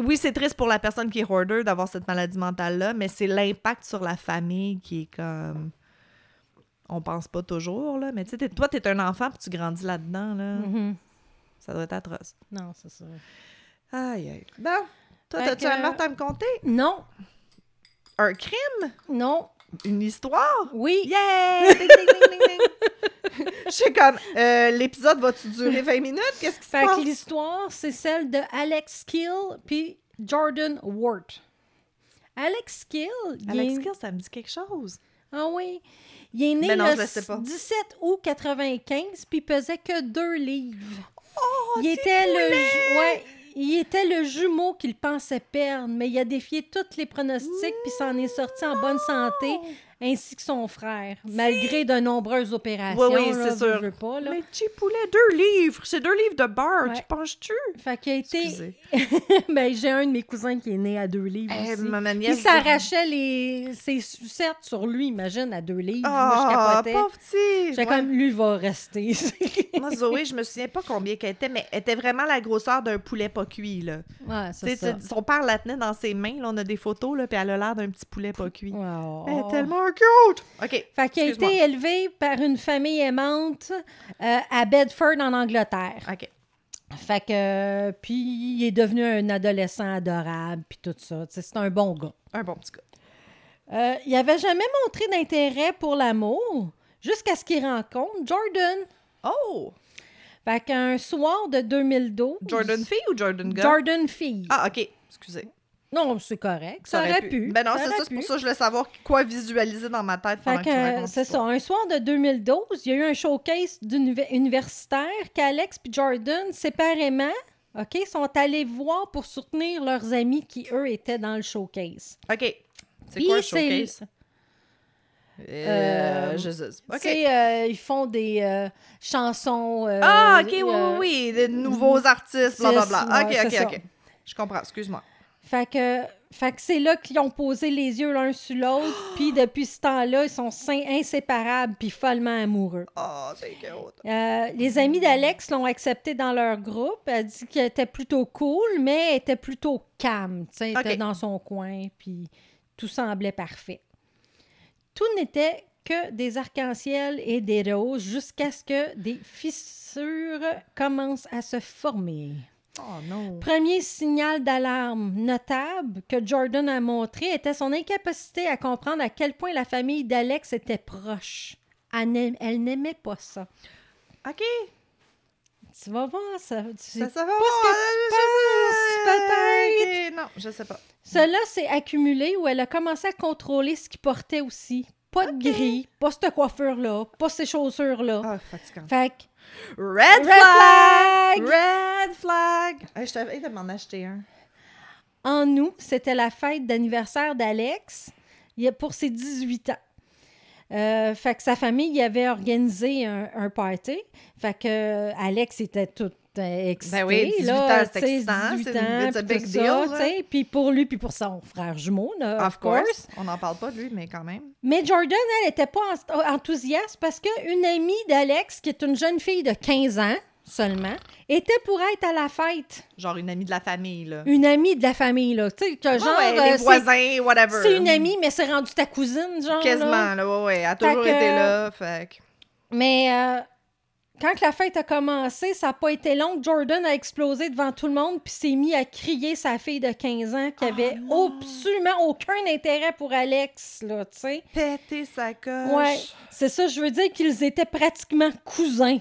oui, c'est triste pour la personne qui est hoarder d'avoir cette maladie mentale-là, mais c'est l'impact sur la famille qui est comme. On pense pas toujours, là. Mais tu sais, toi, t'es un enfant, puis tu grandis là-dedans, là. Mhm. Ça doit être atroce. Non, c'est ça. Aïe, aïe. Bon, toi, t'as-tu que- un meurtre à me conter? Non, Un crime? non, Une histoire? oui. Yeah! Ding, ding, ding, ding, ding. Je suis comme, euh, l'épisode va-tu durer 20 minutes? Qu'est-ce qui se Fait passe? que l'histoire, c'est celle de Alex Kill puis Jordan Ward. Alex Kill, il Alex est... Kill, ça me dit quelque chose. Ah oui. Il est né non, le je le sais pas. 17 août 95, puis pesait que deux livres. Oh, il était le ouais, il était le jumeau qu'il pensait perdre, mais il a défié tous les pronostics puis s'en est sorti en bonne santé, ainsi que son frère, malgré de nombreuses opérations. Oui, oui, c'est sûr. veux, veux pas, là. Mais petit poulet, deux livres. C'est deux livres de beurre. Ouais. Tu penses-tu? Fait qu'il a été. Ben, j'ai un de mes cousins qui est né à deux livres. Aussi. ma Il s'arrachait les... ses sucettes sur lui, imagine, à deux livres. Ah, pauvre petit. Ouais. comme, lui, va rester. Moi, Zoé, je me souviens pas combien qu'elle était, mais elle était vraiment la grosseur d'un poulet pas cuit, là. ouais, Tu c'est ça. tu- son père la tenait dans ses mains, là, on a des photos, là, puis elle a l'air d'un petit poulet pas cuit. Oh. Elle est tellement cute! OK. Fait qu'il a été élevé par une famille aimante euh, à Bedford, en Angleterre. OK. Fait que... euh, puis il est devenu un adolescent adorable, puis tout ça. C'est un bon gars. Un bon petit gars. Euh, il avait jamais montré d'intérêt pour l'amour, jusqu'à ce qu'il rencontre Jordan. Oh! Fait qu'un soir de 2012... Jordan fille ou Jordan gars? Jordan fille. Ah, OK. Excusez. Non, c'est correct. Ça, aurait pu. Ben non, c'est ça, c'est pour ça que je voulais savoir quoi visualiser dans ma tête pendant Fait que, c'est ça. Un soir de 2012, il y a eu un showcase universitaire qu'Alex et Jordan, séparément, OK, sont allés voir pour soutenir leurs amis qui, eux, étaient dans le showcase. OK. C'est quoi un c'est- showcase? Euh, Euh, euh, ils font des euh, chansons... euh, Ah, OK, oui, oui, oui. Des nouveaux artistes, blablabla. OK, OK. OK. Je comprends, excuse-moi. Fait que, fait que c'est là qu'ils ont posé les yeux l'un sur l'autre, puis depuis ce temps-là, ils sont inséparables puis follement amoureux. Oh, c'est. Euh, les amis d'Alex l'ont accepté dans leur groupe. Elle dit qu'elle était plutôt cool, mais elle était plutôt calme. tu sais, Elle était dans son coin, puis tout semblait parfait. Tout n'était que des arcs-en-ciel et des roses jusqu'à ce que des fissures commencent à se former. Oh non. Premier signal d'alarme notable que Jordan a montré était son incapacité à comprendre à quel point la famille d'Alex était proche. Elle n'aim- elle n'aimait pas ça. OK. Tu vas voir, ça. Tu Ça, ça va. pas ce que tu je penses, sais- Ok, Non, je sais pas. Cela s'est accumulé où elle a commencé à contrôler ce qu'il portait aussi. Pas de gris, pas cette coiffure-là, pas ces chaussures-là. Ah, fatigant. Fait que, Red, Red flag! flag! Red flag! Hey, je t'avais de m'en acheter un. en août, c'était la fête d'anniversaire d'Alex pour ses 18 ans. Euh, fait que sa famille y avait organisé un, un party. Fait que euh, Alex était tout excité. Ben oui, 18 là, ans, c'est excitant, 18 c'est une- ans, it's a big deal, ça, là. tu sais. Puis pour lui, puis pour son frère jumeau, là, Of course. On n'en parle pas de lui, mais quand même. Mais Jordan, elle n'était pas en- enthousiaste parce qu'une amie d'Alex, qui est une jeune fille de 15 ans seulement, était pour être à la fête. Genre une amie de la famille, là. Une amie de la famille, là. Tu sais, que genre. ouais, euh, les voisins, whatever. C'est une amie, mais c'est rendu ta cousine, genre. là. Quasiment, là, ouais, ouais. Elle a toujours que- été là, fait Mais euh, quand la fête a commencé, ça n'a pas été long. Jordan a explosé devant tout le monde puis s'est mis à crier sa fille de 15 ans qui Oh avait absolument aucun intérêt pour Alex, là, tu sais. Péter sa coche. Ouais, c'est ça, je veux dire qu'ils étaient pratiquement cousins.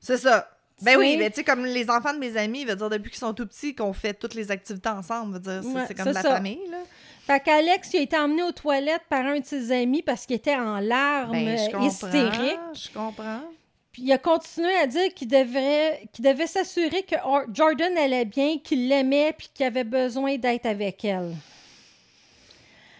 C'est ça. Ben oui, mais tu sais, comme les enfants de mes amis, veut dire, depuis qu'ils sont tout petits, qu'on fait toutes les activités ensemble, veut dire, c'est Ouais, c'est comme de la ça. famille, là. Fait qu'Alex, il a été emmené aux toilettes par un de ses amis parce qu'il était en larmes Ben, je euh. Je comprends. Puis il a continué à dire qu'il devrait, qu'il devait s'assurer que Or- Jordan allait bien, qu'il l'aimait, puis qu'il avait besoin d'être avec elle.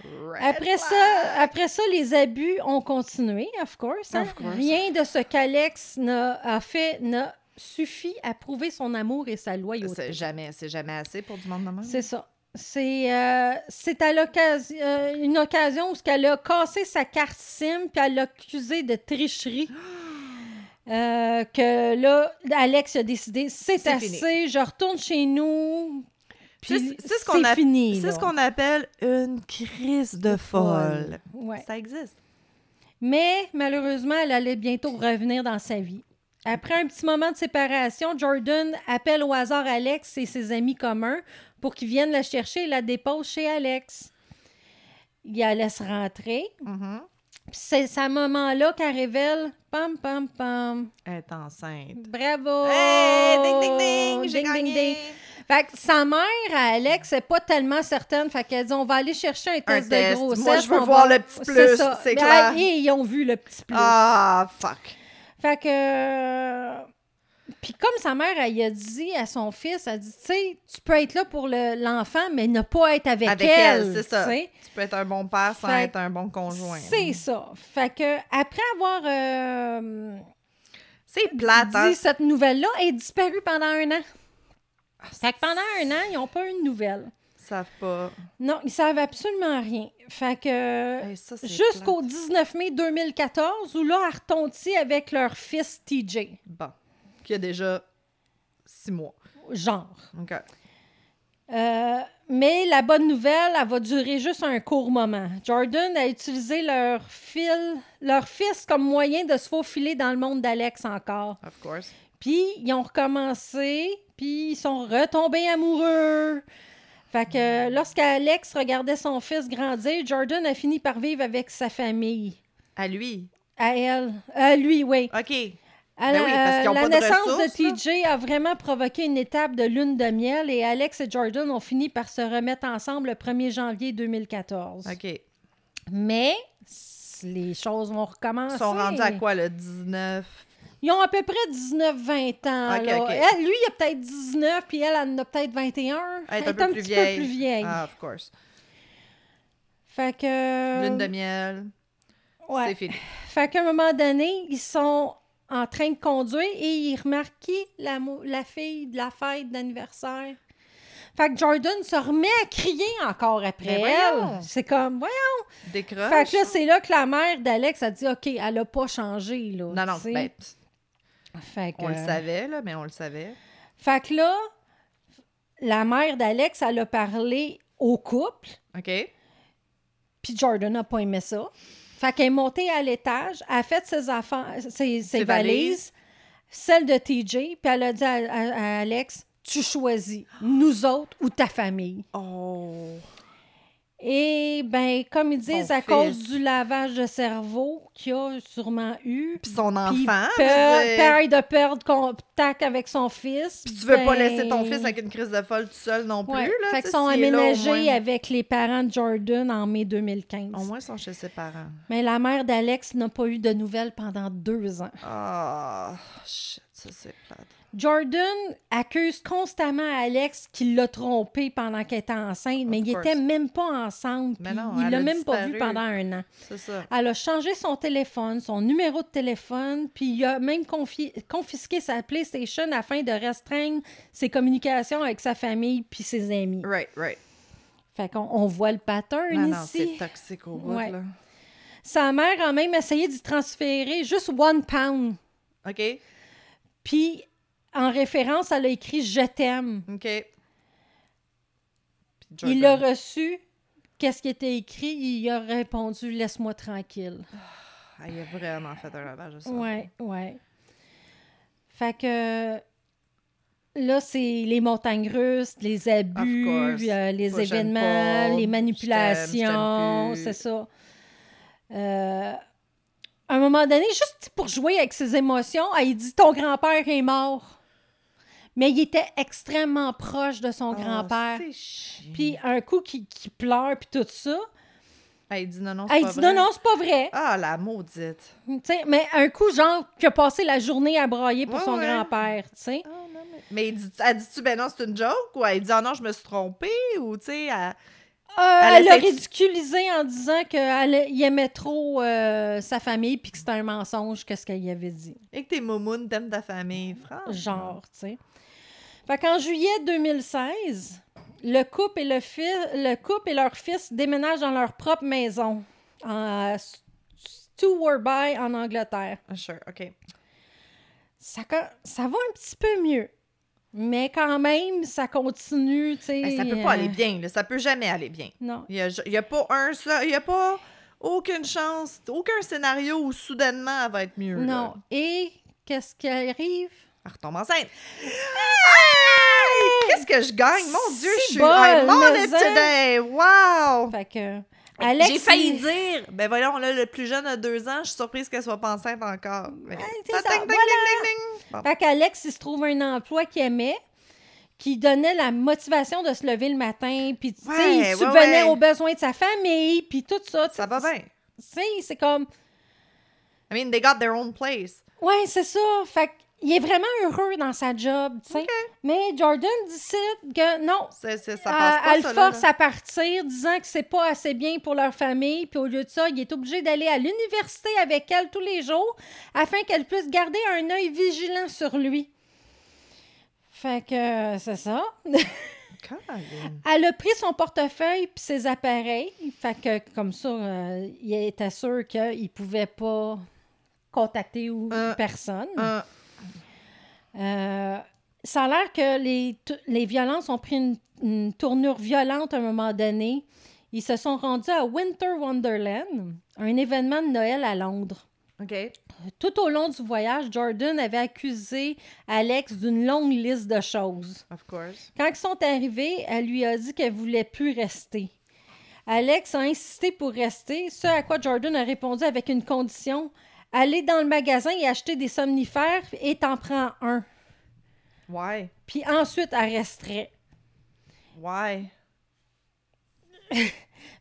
Red Après flag. ça, après ça, les abus ont continué, of course. hein. Of course. Rien de ce qu'Alex a fait n'a suffi à prouver son amour et sa loyauté. C'est jamais, c'est jamais assez pour du monde de même. C'est ça. C'est euh, c'est à l'occasion euh, une occasion où elle a cassé sa carte SIM puis elle l'a accusé de tricherie. Euh, que là, Alex a décidé c'est assez, fini. je retourne chez nous. C'est Puis c'est ce qu'on fini. C'est ce qu'on appelle une crise de folle. Ouais. Ça existe. Mais malheureusement, elle allait bientôt revenir dans sa vie. Après un petit moment de séparation, Jordan appelle au hasard Alex et ses amis communs pour qu'ils viennent la chercher et la déposent chez Alex. Il la laisse rentrer. Mhm. Puis c'est à ce moment-là qu'elle révèle pam pam pam. Elle est enceinte. Bravo! Hey, ding, ding, ding, j'ai Ding, ding, gagné. ding. Fait que sa mère, à Alex, n'est pas tellement certaine. Fait qu'elle dit on va aller chercher un test, test. de grossesse. Moi, je veux voir va- le petit plus, c'est clair. Et ils ont vu le petit plus. Ah, fuck. Fait que. Puis comme sa mère, elle a dit à son fils, elle dit, tu sais, tu peux être là pour le- l'enfant, mais ne pas être avec, Avec elle, c'est tu ça. Tu peux être un bon père sans Fait- être un bon conjoint. C'est ça. Fait que après avoir euh, C'est plate, hein? dit cette nouvelle-là, elle est disparue pendant un an. Ah, Fait que pendant un an, ils n'ont pas eu de nouvelles. Ils savent pas. Non, ils savent absolument rien. Fait que Hey, jusqu'au plate. 19 mai 2014, où là, elle retontit avec leur fils TJ. Bon. Qui a déjà six mois. Genre. OK. Euh, mais la bonne nouvelle, elle va durer juste un court moment. Jordan a utilisé leur fil, leur fils comme moyen de se faufiler dans le monde d'Alex encore. Of course. Puis ils ont recommencé, puis ils sont retombés amoureux. Fait que lorsqu'Alex regardait son fils grandir, Jordan a fini par vivre avec sa famille. À lui? À elle. À lui, oui. OK. À Ben oui, parce ont la pas naissance de TJ a vraiment provoqué une étape de lune de miel et Alex et Jordan ont fini par se remettre ensemble le 1er janvier 2014. OK. Ils Mais les choses vont recommencer. sont rendus à quoi, le 19? Ils ont à peu près 19-20 ans. Ok, là. ok. Elle, lui, il a peut-être 19, puis elle, elle en a peut-être 21. Elle est un est peu plus petit vieille. peu plus vieille. Ah, of course. Fait que... Lune de miel. ouais. C'est fini. Fait qu'à un moment donné, ils sont en train de conduire et ils remarquent qui? La, la fille de la fête d'anniversaire. Fait que Jordan se remet à crier encore après Ben elle. C'est comme, voyons. Décroche. Fait que là, c'est là que la mère d'Alex a dit, OK, elle a pas changé, là. non, non, ben, Fait que- on le savait, là, mais on le savait. Fait que là, la mère d'Alex, elle a parlé au couple, OK? puis Jordan n'a pas aimé ça. Fait qu'elle est montée à l'étage, elle a fait ses affaires, ses, ses Ses valises, valises. celle de TJ, puis elle a dit à, à- à Alex, tu choisis, nous autres ou ta famille. Oh. Et ben, comme ils disent, Son à cause du lavage de cerveau qu'il a sûrement eu, Puis son enfant. peur, peur de perdre contact avec son fils. Puis tu veux pas ben, laisser ton fils avec une crise de folle tout seul non plus, Ouais. là. Fait qu'ils sont au aménagés moins- avec les parents de Jordan en mai 2015. Au moins, ils sont chez ses parents. Mais la mère d'Alex n'a pas eu de nouvelles pendant deux ans. Ah, shit, ça c'est plate. Jordan accuse constamment Alex qu'il l'a trompé pendant qu'elle était enceinte, mais ils n'étaient même pas ensemble. Mais non, il l'a même pas vu pendant un an. Ça. Elle a changé son téléphone, son numéro de téléphone, puis il a même confi- confisqué sa PlayStation afin de restreindre ses communications avec sa famille puis ses amis. Right, right. Fait qu'on on voit le pattern Non, non, ici. c'est toxique au bout, Ouais. là. Sa mère a même essayé d'y transférer juste one pound. OK? Puis, en référence, elle a écrit Je t'aime. OK. Il l'a reçu. Qu'est-ce qui était écrit? Il a répondu Laisse-moi tranquille. Ah, il a vraiment fait un lavage de ça. Ouais, ouais. Fait que là, c'est les montagnes russes, les abus, euh, les Push événements, les manipulations, c'est ça. Euh, à un moment donné, juste pour jouer avec ses émotions, elle dit Ton grand-père est mort. Mais il était extrêmement proche de son Ah, grand-père. Puis un coup qui, qui pleure, puis tout ça, Ah, il dit non, non, c'est elle pas dit vrai. Non, non, c'est pas vrai. Ah, la maudite. Tu sais, mais un coup, genre, qui a passé la journée à brailler pour Ouais, son ouais. grand-père, tu sais. Ah, mais... Mais il dit, elle dit-tu, ben non, c'est une joke? Ou elle dit, ah non, je me suis trompée? Ou, tu sais, elle... Euh, Elle l'a ridiculisé en disant qu'il aimait trop euh, sa famille puis que c'était un mensonge, qu'est-ce qu'elle y avait dit. Et que t'es moumoune, t'aimes ta famille, franchement. Genre, tu sais. Fait qu'en juillet 2016, le couple, et le, le couple et leur fils déménagent dans leur propre maison à Stewarby, en Angleterre. Ah, Sure, OK. Ça va un petit peu mieux. Mais quand même, ça continue, tu sais. Ben, ça peut euh, pas aller bien, là. Ça peut jamais aller bien. Non. Il y a, pas un seul... Il y a pas aucune chance, aucun scénario où soudainement elle va être mieux. là. Non. Et qu'est-ce qui arrive? Elle retombe enceinte. Hey! Qu'est-ce que je gagne? Mon Dieu, je suis... bol, I'm on it today! Wow! Fait que. Alex, J'ai failli il- dire, ben voyons, là, le plus jeune a deux ans, je suis surprise qu'elle soit pas enceinte encore. Mais- c'est Ah, ça, ding, ding, voilà. ding, ding, ding. Bon. Fait qu'Alex, il se trouve un emploi qu'il aimait, qui donnait la motivation de se lever le matin, puis tu sais, Ouais, il subvenait ouais. aux besoins de sa famille, puis tout ça. Ça va bien. Tu sais, c'est comme. I mean, they got their own place. Ouais, c'est ça. Fait qu'il est vraiment heureux dans sa job, tu sais. Mais Jordan décide que non. C'est, c'est- ça elle- passe pas, elle ça, force là. à partir, disant que c'est pas assez bien pour leur famille, puis au lieu de ça, il est obligé d'aller à l'université avec elle tous les jours afin qu'elle puisse garder un œil vigilant sur lui. Fait que euh, c'est ça. Elle a pris son portefeuille puis ses appareils. Fait que comme ça, euh, il était sûr qu'il pouvait pas contacter ou Euh, personne. Euh, Euh, ça a l'air que les, les violences ont pris une, une tournure violente à un moment donné. Ils se sont rendus à Winter Wonderland, un événement de Noël à Londres. Tout au long du voyage, Jordan avait accusé Alex d'une longue liste de choses. Of course. Quand ils sont arrivés, elle lui a dit qu'elle voulait plus rester. Alex a insisté pour rester, ce à quoi Jordan a répondu avec une condition aller dans le magasin et acheter des somnifères et t'en prends un. Why? Puis ensuite, elle resterait. Why?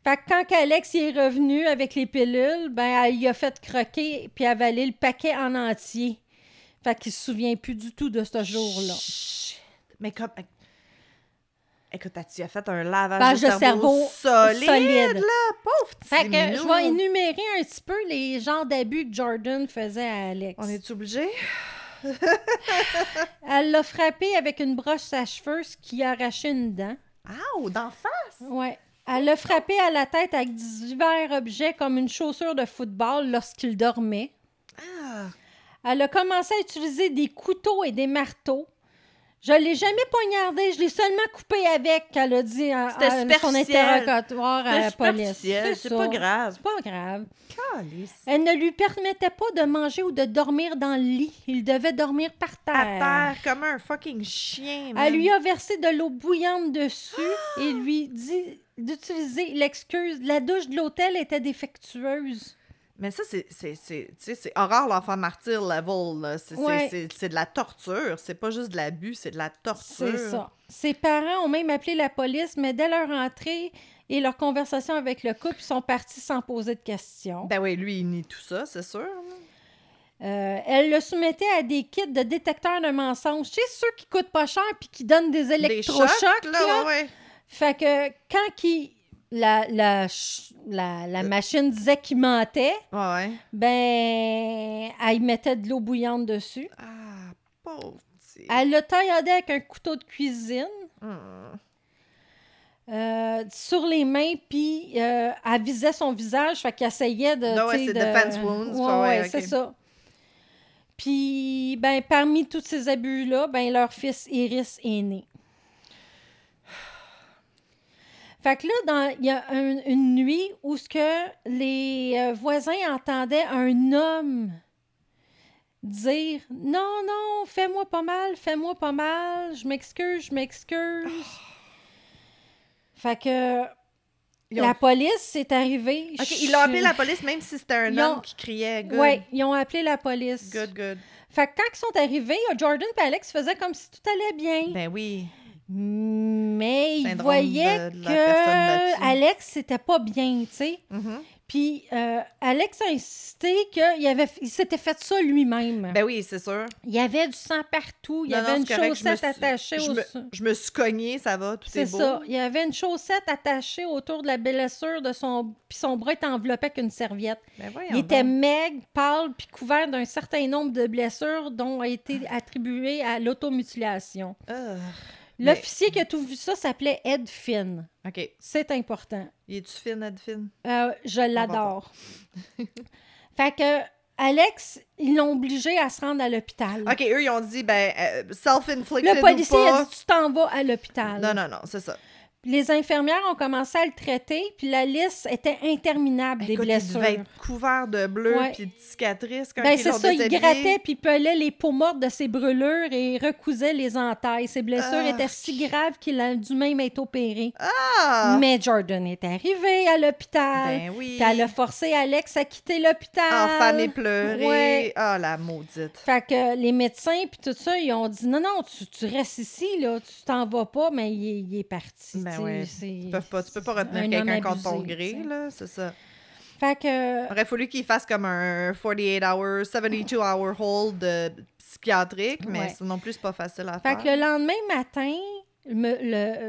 Fait que quand Alex y est revenu avec les pilules, ben, elle y a fait croquer puis avaler le paquet en entier. Fait qu'il se souvient plus du tout de ce jour-là. Mais comme... Écoute, tu as fait un lavage de cerveau, cerveau solide, solide. là? Pauvre petit Fait que minou. je vais énumérer un petit peu les genres d'abus que Jordan faisait à Alex. On est obligé? Elle l'a frappé avec une broche à cheveux, ce qui a arraché une dent. Ah, d'en face! Ouais. Elle l'a frappé à la tête avec divers objets comme une chaussure de football lorsqu'il dormait. Ah! Elle a commencé à utiliser des couteaux et des marteaux. Je l'ai jamais poignardé, je l'ai seulement coupé avec, elle a dit C'était à son interrogatoire à la police. c'est pas grave. C'est pas grave. Calice. Elle ne lui permettait pas de manger ou de dormir dans le lit. Il devait dormir par terre. À terre comme un fucking chien, man. Elle lui a versé de l'eau bouillante dessus et lui dit d'utiliser l'excuse. La douche de l'hôtel était défectueuse. Mais ça, c'est, c'est, c'est, tu sais, c'est horreur l'enfant martyr level. là. C'est, Ouais. de la torture. C'est pas juste de l'abus, c'est de la torture. C'est ça. Ses parents ont même appelé la police, mais dès leur entrée et leur conversation avec le couple, ils sont partis sans poser de questions. Ben oui, lui, il nie tout ça, c'est sûr. Euh, elle le soumettait à des kits de détecteurs de mensonges. Tu sais, ceux qui coûtent pas cher puis qui donnent des Des électrochocs. chocs, là, là. ouais. Fait que quand il- la, la, ch- la, la machine disait qu'il mentait, Ouais, ben, elle mettait de l'eau bouillante dessus. Ah, pauvre petit. Elle le tailladait avec un couteau de cuisine Hum. euh, sur les mains, puis euh, elle visait son visage, fait qu'elle essayait de. Ah ouais, tu sais, c'est de- defense wounds, Ouais, ouais, ouais, ok. c'est ça. Puis, ben, parmi tous ces abus-là, ben, leur fils Iris est né. Fait que là, dans- il y a un- une nuit où ce que les euh, voisins entendaient un homme dire Non, non, fais-moi pas mal, fais-moi pas mal, je m'excuse, je m'excuse. Fait que ont- la police est arrivée. Ok, ils l'ont appelé la police, même si c'était un Ils homme ont- qui criait. Oui, ils ont appelé la police. Good, good. Fait que quand ils sont arrivés, Jordan et Alex faisaient comme si tout allait bien. Ben oui. Mais ils Syndrome voyaient de- de la personne que. Alex, c'était pas bien, tu sais. Mhm. Puis euh, Alex a insisté qu'il avait, il s'était fait ça lui-même. Ben oui, c'est sûr. il y avait du sang partout, il y avait non, une c'est correct, chaussette suis- attachée je me, je me suis cognée, ça va, tout est, C'est beau. ça. Il y avait une chaussette attachée autour de la blessure de son... Puis son bras était enveloppé avec une serviette. Ben Il était donc. maigre, pâle, puis couvert d'un certain nombre de blessures dont a été attribué à l'automutilation. Ah. L'officier qui a tout vu ça s'appelait Ed Finn. OK. C'est important. Il est-tu fine, Edfine? Euh, je l'adore. fait que Alex, ils l'ont obligé à se rendre à l'hôpital. OK, eux, ils ont dit, ben, euh, self-inflicted Le ou policier pas. a dit Tu t'en vas à l'hôpital. Non, non, non, c'est ça. Les infirmières ont commencé à le traiter, puis la liste était interminable des Écoute, il blessures. devait être couvert de bleu Ouais. puis de cicatrices quand Ben, c'est ça, il grattait puis pelait les peaux mortes de ses brûlures et recousait les entailles. Ses blessures Ah. étaient si graves qu'il a dû même être opéré. Ah! Mais Jordan est arrivé à l'hôpital. Ben oui. Puis elle a forcé Alex à quitter l'hôpital. Enfamer, pleurer. Ouais. Ah, la maudite. Fait que les médecins puis tout ça, ils ont dit non, non, tu, tu restes ici, là, tu t'en vas pas, mais il est, il est parti. Ben c'est- Tu peux pas, tu peux pas retenir quelqu'un contre ton gré, là, c'est ça. Fait que Il aurait fallu qu'il fasse comme un 48 hours, 72 hour hold euh, psychiatrique, mais Ouais. ça non plus, c'est pas facile à Fait faire. que le lendemain matin,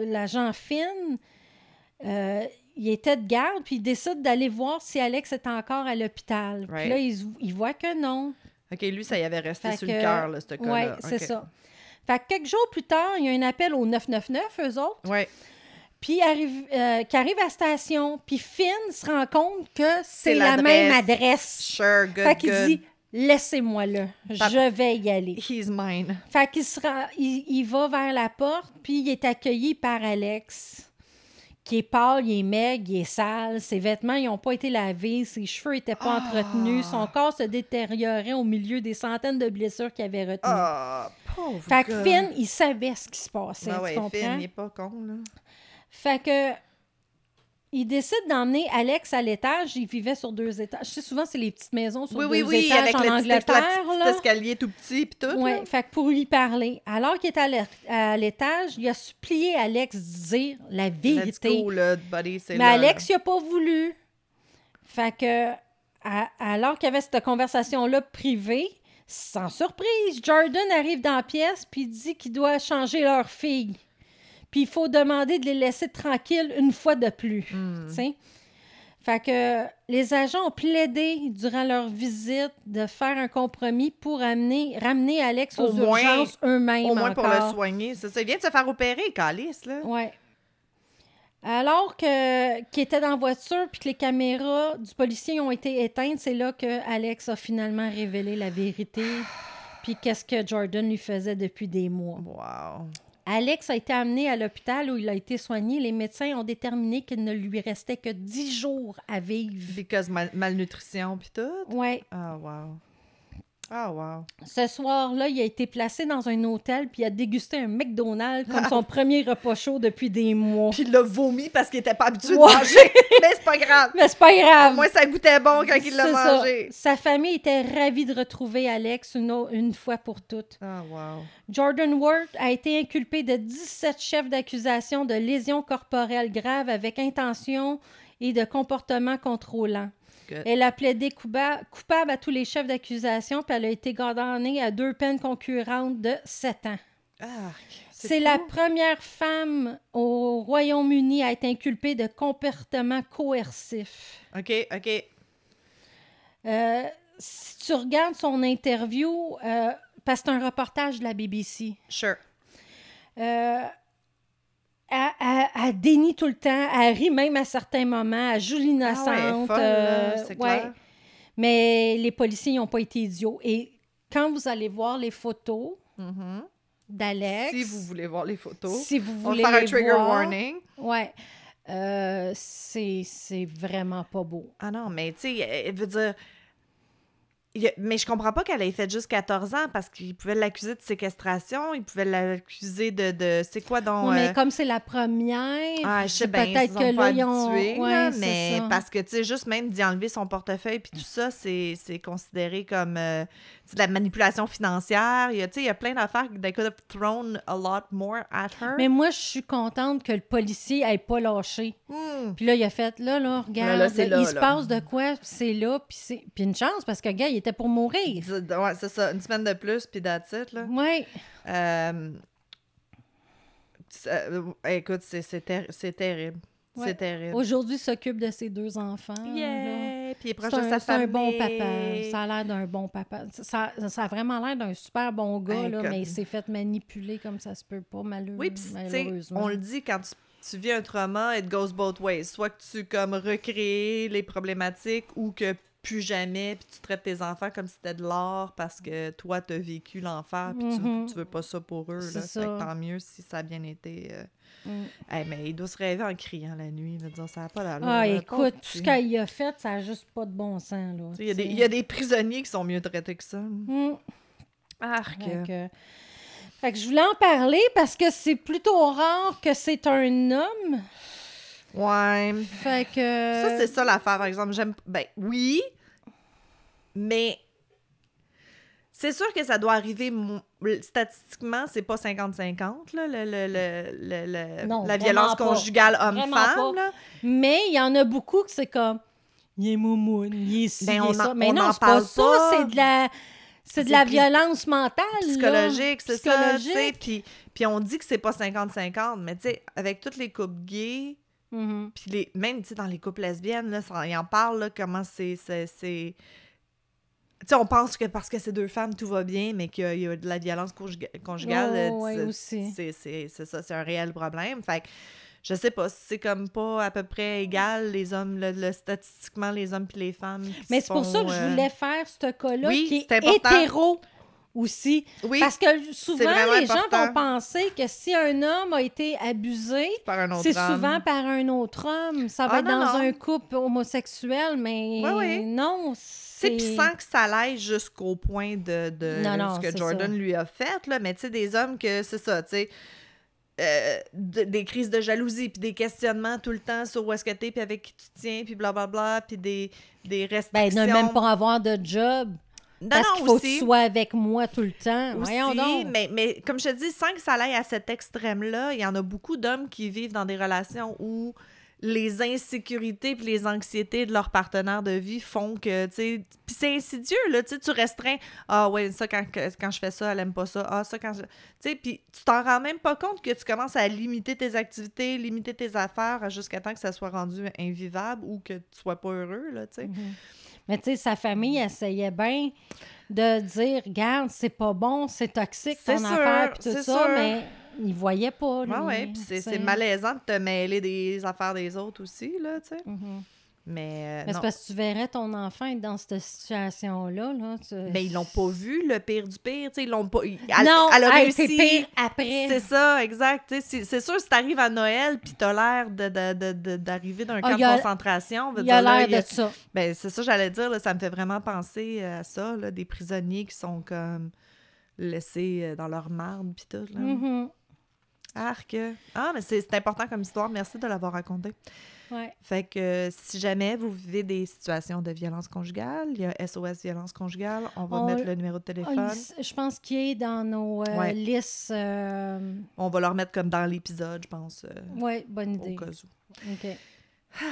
l'agent Finn, euh, il était de garde, puis il décide d'aller voir si Alex est encore à l'hôpital. Puis là, il, il voit que non. OK, lui, ça y avait resté Fait sur que- le cœur, là, ce Oui, cas-là. c'est OK. ça. Fait que quelques jours plus tard, il y a un appel au 999, eux autres, Ouais. Puis arrive, euh, qui arrive à la station, puis Finn se rend compte que c'est la même adresse. Sure, good, fait qu'il dit, laissez-moi là, Pap- je vais y aller. He's mine. Fait qu'il se rend- il, il va vers la porte, puis il est accueilli par Alex, qui est pâle, il est maigre, il est sale, ses vêtements n'ont pas été lavés, ses cheveux n'étaient pas Ah. entretenus, son corps se détériorait au milieu des centaines de blessures qu'il avait retenues. Ah, pauvre fait que. Finn, il savait ce qui se passait, Ah tu ouais, comprends? Finn, il est pas con, là. Fait que il décide d'emmener Alex à l'étage. Il vivait sur deux étages. Je sais, souvent, c'est les petites maisons sur Oui, deux oui, oui, étages avec en Angleterre. escalier tout petit pis tout. Oui, fait que pour lui parler. Alors qu'il était à l'é- à l'étage, il a supplié Alex de dire la Let's vérité. go, là, buddy, Mais là, Alex, il a pas voulu. Fait que, à- alors qu'il y avait cette conversation-là privée, sans surprise, Jordan arrive dans la pièce puis dit qu'il doit changer leur fille. Puis il faut demander de les laisser tranquilles une fois de plus. Tu sais. Fait que les agents ont plaidé durant leur visite de faire un compromis pour amener, ramener Alex aux Au urgences eux-mêmes. Au moins pour le soigner, ça. Vient de se faire opérer, Calice, là. Ouais. Alors que qu'il était dans la voiture puis que les caméras du policier ont été éteintes, c'est là que Alex a finalement révélé la vérité puis qu'est-ce que Jordan lui faisait depuis des mois. Wow. Alex a été amené à l'hôpital où il a été soigné. Les médecins ont déterminé qu'il ne lui restait que 10 jours à vivre. Because mal- malnutrition pis tout? Ouais. Ah, wow. Ah, wow. Ce soir-là, il a été placé dans un hôtel puis il a dégusté un McDonald's comme son premier repas chaud depuis des mois. Puis il l'a vomi parce qu'il était pas habitué Ouais. de manger. Mais c'est pas grave. Mais c'est pas grave. Moi, ça goûtait bon quand il l'a ça. mangé. Sa famille était ravie de retrouver Alex une, une fois pour toutes. Ah, wow. Jordan Worth a été inculpé de 17 chefs d'accusation de lésions corporelles graves avec intention et de comportement contrôlant. Good. Elle a plaidé coupa- coupable à tous les chefs d'accusation, puis elle a été condamnée à deux peines concurrentes de 7 ans. Ah, C'est la première femme au Royaume-Uni à être inculpée de comportement coercif. OK, OK. Euh, si tu regardes son interview, euh, parce que c'est un reportage de la BBC, Sure. euh, elle, elle- elle dénie tout le temps, elle rit même à certains moments, elle joue Ah ouais, l'innocente. folle, euh, ouais. clair. Mais les policiers n'ont pas été idiots. Et quand vous allez voir les photos Mhm. d'Alex, Si vous voulez voir les photos, si vous on voulez va faire un trigger voir, warning. Ouais. Euh, c'est c'est vraiment pas beau. Ah non, mais tu sais, elle veut dire. Il y a- Mais je comprends pas qu'elle ait fait juste 14 ans parce qu'ils pouvaient l'accuser de séquestration, ils pouvaient l'accuser de. de c'est quoi donc. Ouais, mais euh, comme c'est la première, Ah, je sais c'est bien, peut-être que pas là, ont... habitués, ouais, là, c'est mais ça. parce que, tu sais, juste même d'y enlever son portefeuille puis tout ça, c'est c'est considéré comme euh, c'est de la manipulation financière. Il y a, tu sais, il y a plein d'affaires they could have thrown a lot more at her. Mais moi, je suis contente que le policier ait pas lâché. Hmm. Puis là, il a fait, là, là, regarde, là, c'est là, il se passe de quoi, c'est là, puis c'est... Puis une chance, parce que, gars, il était pour mourir. Ouais, c'est ça, une semaine de plus, puis it, là. Ouais. Euh, euh, écoute, c'est ter- terrible. Ouais. C'est terrible. Aujourd'hui, il s'occupe de ses deux enfants. Yeah! Puis il est proche de un, sa c'est un famille. bon papa. Ça a l'air d'un bon papa. Ça, ça a vraiment l'air d'un super bon gars, Hey, là, comme- mais il s'est fait manipuler comme ça se peut pas, malheureux, Oui, sais, malheureusement. on le dit quand tu, tu vis un trauma, it goes both ways. Soit que tu comme recrées les problématiques ou que plus jamais, puis tu traites tes enfants comme si c'était de l'or parce que toi, tu as vécu l'enfer, puis tu, tu veux pas ça pour eux. Là. Fait que ça. tant mieux si ça a bien été. euh. Mm. Hey, mais il doit se rêver en criant la nuit. là, disant, ça n'a pas d'allure. Ah, écoute, tout ce qu'il a fait, ça a juste pas de bon sens, là. Il y, a des- tu sais. il y a des prisonniers qui sont mieux traités que ça. Mm. Arc. Fait que je voulais en parler parce que c'est plutôt rare que c'est un homme. Ouais. Fait que. Ça, c'est ça l'affaire, par exemple. J'aime. Ben, oui, mais c'est sûr que ça doit arriver. Statistiquement, c'est pas 50-50, là, le, le- le- Non, la violence pas. conjugale homme-femme. pas. Mais il y en a beaucoup que c'est comme. Il est moumoune, il est ci, Ben, ça. Mais on non, c'est pas parle ça. pas. C'est de la. C'est de la violence mentale. Psychologique, c'est ça. puis on dit que c'est pas 50-50, mais tu sais, avec toutes les couples gays, Mhm. Puis les, même, dans les couples lesbiennes, là, ça- ils en parlent, là, comment c'est... c'est- c'est- Tu sais, on pense que parce que c'est deux femmes, tout va bien, mais qu'il y a, il y a de la violence conjuga- conjugale. Oh, ouais, c'est- ça, c'est un réel problème. Fait que, je sais pas, c'est comme pas à peu près égal, les hommes, le, le- statistiquement, les hommes puis les femmes. Mais c'est pour ça que je euh, voulais faire ce cas-là oui, qui est hétéro aussi. Oui, Parce que souvent, les gens vont penser que si un homme a été abusé, c'est souvent par un autre homme. Ça va Ah, être non, dans non. un couple homosexuel, mais non. C'est puis sans que ça l'aille jusqu'au point de, de Non, non, ce que Jordan ça. lui a fait, là, mais tu sais, des hommes que c'est ça, tu sais, euh, de- des crises de jalousie, puis des questionnements tout le temps sur où est-ce que t'es, puis avec qui tu tiens, puis blablabla, puis des, des Ben, restrictions. ne même pas avoir de job. Non, parce non, qu'il faut que tu sois avec moi tout le temps. aussi, Voyons donc. mais, mais comme je te dis, sans que ça aille à cet extrême-là, il y en a beaucoup d'hommes qui vivent dans des relations où les insécurités puis les anxiétés de leur partenaire de vie font que, tu sais, puis c'est insidieux, là, tu sais, tu restreins, ah ouais, ça, quand, quand je fais ça, elle aime pas ça, ah ça, quand je... Tu sais, puis tu t'en rends même pas compte que tu commences à limiter tes activités, limiter tes affaires jusqu'à temps que ça soit rendu invivable ou que tu sois pas heureux, là, tu sais. Mhm. Mais tu sais, sa famille essayait bien de dire Regarde, c'est pas bon, c'est toxique ton sûr, affaire, puis tout ça, sûr. mais il voyait pas. Lui, Ouais, ouais, puis c'est malaisant de te mêler des affaires des autres aussi, là, tu sais. Mhm. Mais, euh, Mais c'est parce que tu verrais ton enfant être dans cette situation-là. Là, tu- Ben, ils l'ont pas vu, le pire du pire. Ils l'ont pas. Elle, non, elle a réussi. pire après. C'est ça, exact. C'est sûr, si t'arrives à Noël puis t'as l'air d'arriver d'un Ah, camp de concentration, Il a l'air de ça. Ben, c'est ça, j'allais dire, là, ça me fait vraiment penser à ça, là, des prisonniers qui sont comme laissés euh, dans leur marde puis tout. Là. Mhm. Arc. Ah, mais c'est c'est important comme histoire. Merci de l'avoir raconté. Ouais. Fait que si jamais vous vivez des situations de violence conjugale, il y a SOS violence conjugale. On va On- mettre le numéro de Ah, téléphone. il- je pense qu'il est dans nos euh, Ouais. listes. euh, On va le remettre comme dans l'épisode, je pense, euh, ouais, bonne au idée. cas où. OK.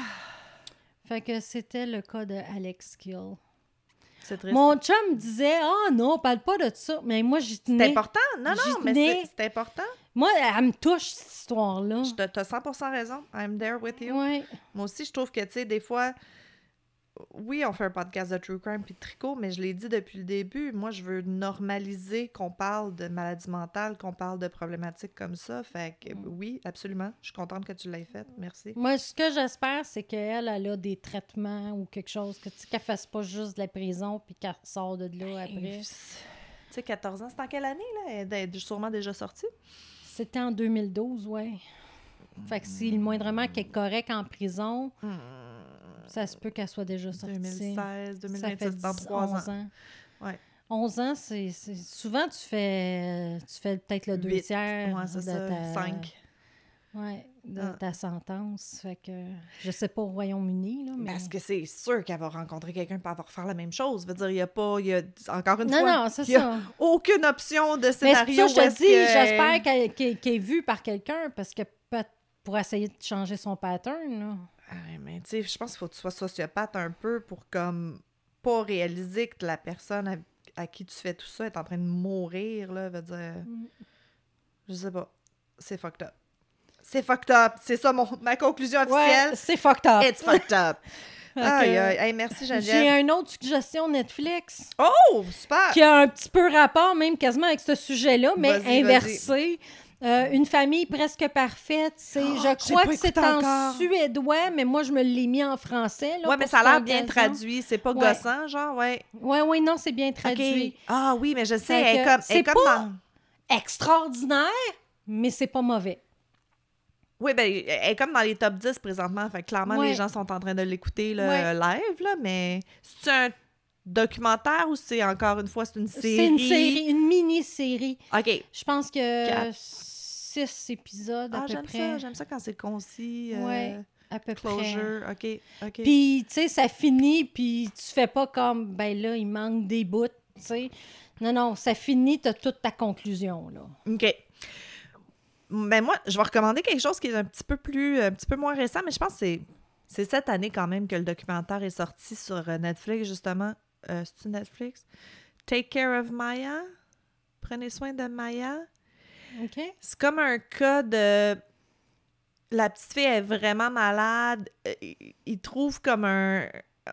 fait que c'était le cas de Alex Kill. C'est. Mon chum disait Ah non, parle pas de ça. Mais moi, j'y C'est tenais. important. Non, non, mais c'est- c'est important. Moi, elle me touche, cette histoire-là. T'as 100% raison. I'm there with you. Ouais. Moi aussi, je trouve que, tu sais, des fois, oui, on fait un podcast de true crime puis de tricot, mais je l'ai dit depuis le début, moi, je veux normaliser qu'on parle de maladie mentale, qu'on parle de problématiques comme ça. Fait que Mm. oui, absolument. Je suis contente que tu l'aies faite. Merci. Moi, ce que j'espère, c'est qu'elle, elle a des traitements ou quelque chose, que, tu sais, qu'elle fasse pas juste de la prison puis qu'elle sort de là après. Tu sais, 14 ans, c'est en quelle année, là? Elle est sûrement déjà sortie. C'était en 2012, ouais. Fait que si le moindrement qu'elle est correcte en prison, ça se peut qu'elle soit déjà sortie. 2016, Ça 2026, fait dans 10, 3 11 ans. ans. Ouais. 11 ans, c'est souvent tu fais tu fais peut-être le deux Huit. tiers Ouais, c'est de ça. ta 5. ouais, de Ah. ta sentence. Fait que je sais pas au Royaume-Uni là, mais Parce que c'est sûr qu'elle va rencontrer quelqu'un pour avoir refaire la même chose. Je veux dire, il n'y a pas. Y a, encore une non fois, non, c'est y a ça. aucune option de Mais c'est scénario. ça que où je te dis, que- j'espère qu'elle qu'elle- qu'elle est vue par quelqu'un parce que pour essayer de changer son pattern là. Ah, mais tu sais, je pense qu'il faut que tu sois sociopathe un peu pour comme pas réaliser que la personne à, à qui tu fais tout ça est en train de mourir, là, veut dire... Mm. Je sais pas. C'est fucked up. C'est fucked up. C'est ça mon, ma conclusion Ouais, officielle. c'est fucked up. It's fucked up. Que- Aïe, aïe. Hey, merci, J'ai Geneviève. une autre suggestion Netflix. Oh, super! qui a un petit peu rapport même quasiment avec ce sujet-là, mais inversé. Euh, une famille presque parfaite. C'est, Oh, je j'ai crois que c'est en encore. suédois, mais moi, je me l'ai mis en français. Là, Ouais, mais ça a l'air bien traduit. C'est pas Ouais. gossant, genre, ouais. Ouais, oui, non, c'est bien traduit. Ah oui, mais je sais, elle est comme, c'est comme pas- dans... Extraordinaire, mais c'est pas mauvais. Oui, ben, elle est comme dans les top 10 présentement. Fait que clairement, Ouais. les gens sont en train de l'écouter Ouais. live, là, mais c'est un documentaire ou c'est encore une fois, c'est une série? C'est une série, une mini-série. OK. Je pense que Quatre. six épisodes à Ah, peu près. ça. J'aime ça quand c'est concis. euh, Ouais, à peu près. Closure. OK. OK. Puis, tu sais, ça finit, puis tu fais pas comme, ben là, il manque des bouts, tu sais. Non, non, ça finit, t'as toute ta conclusion, là. OK. Ben moi, je vais recommander quelque chose qui est un petit peu plus, un petit peu moins récent, mais je pense que c'est, c'est cette année quand même que le documentaire est sorti sur euh, Netflix, justement. Euh, C'est-tu Netflix? Take Care of Maya? Prenez soin de Maya? OK? C'est comme un cas de... La petite fille est vraiment malade. Euh, Il, trouve comme un...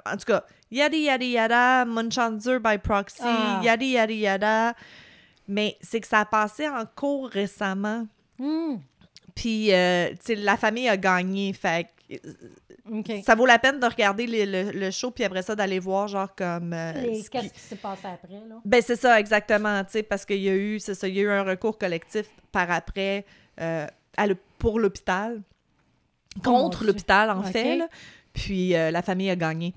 En tout cas, yada yada yada, Munchausen by proxy, Ah. yada yada yada. Mais c'est que ça a passé en cours récemment. Hmm, Puis, euh, tu sais, la famille a gagné. Fait euh, ça vaut la peine de regarder le, le- le show, puis après ça, d'aller voir, genre, comme. euh, Qu'est-ce qui s'est passé après, là? Ben, c'est ça, exactement, tu sais, parce qu'il y a eu, c'est ça, il y a eu un recours collectif par après euh, à le- pour l'hôpital, Oh contre l'hôpital, en fait, là. Puis, la famille a gagné.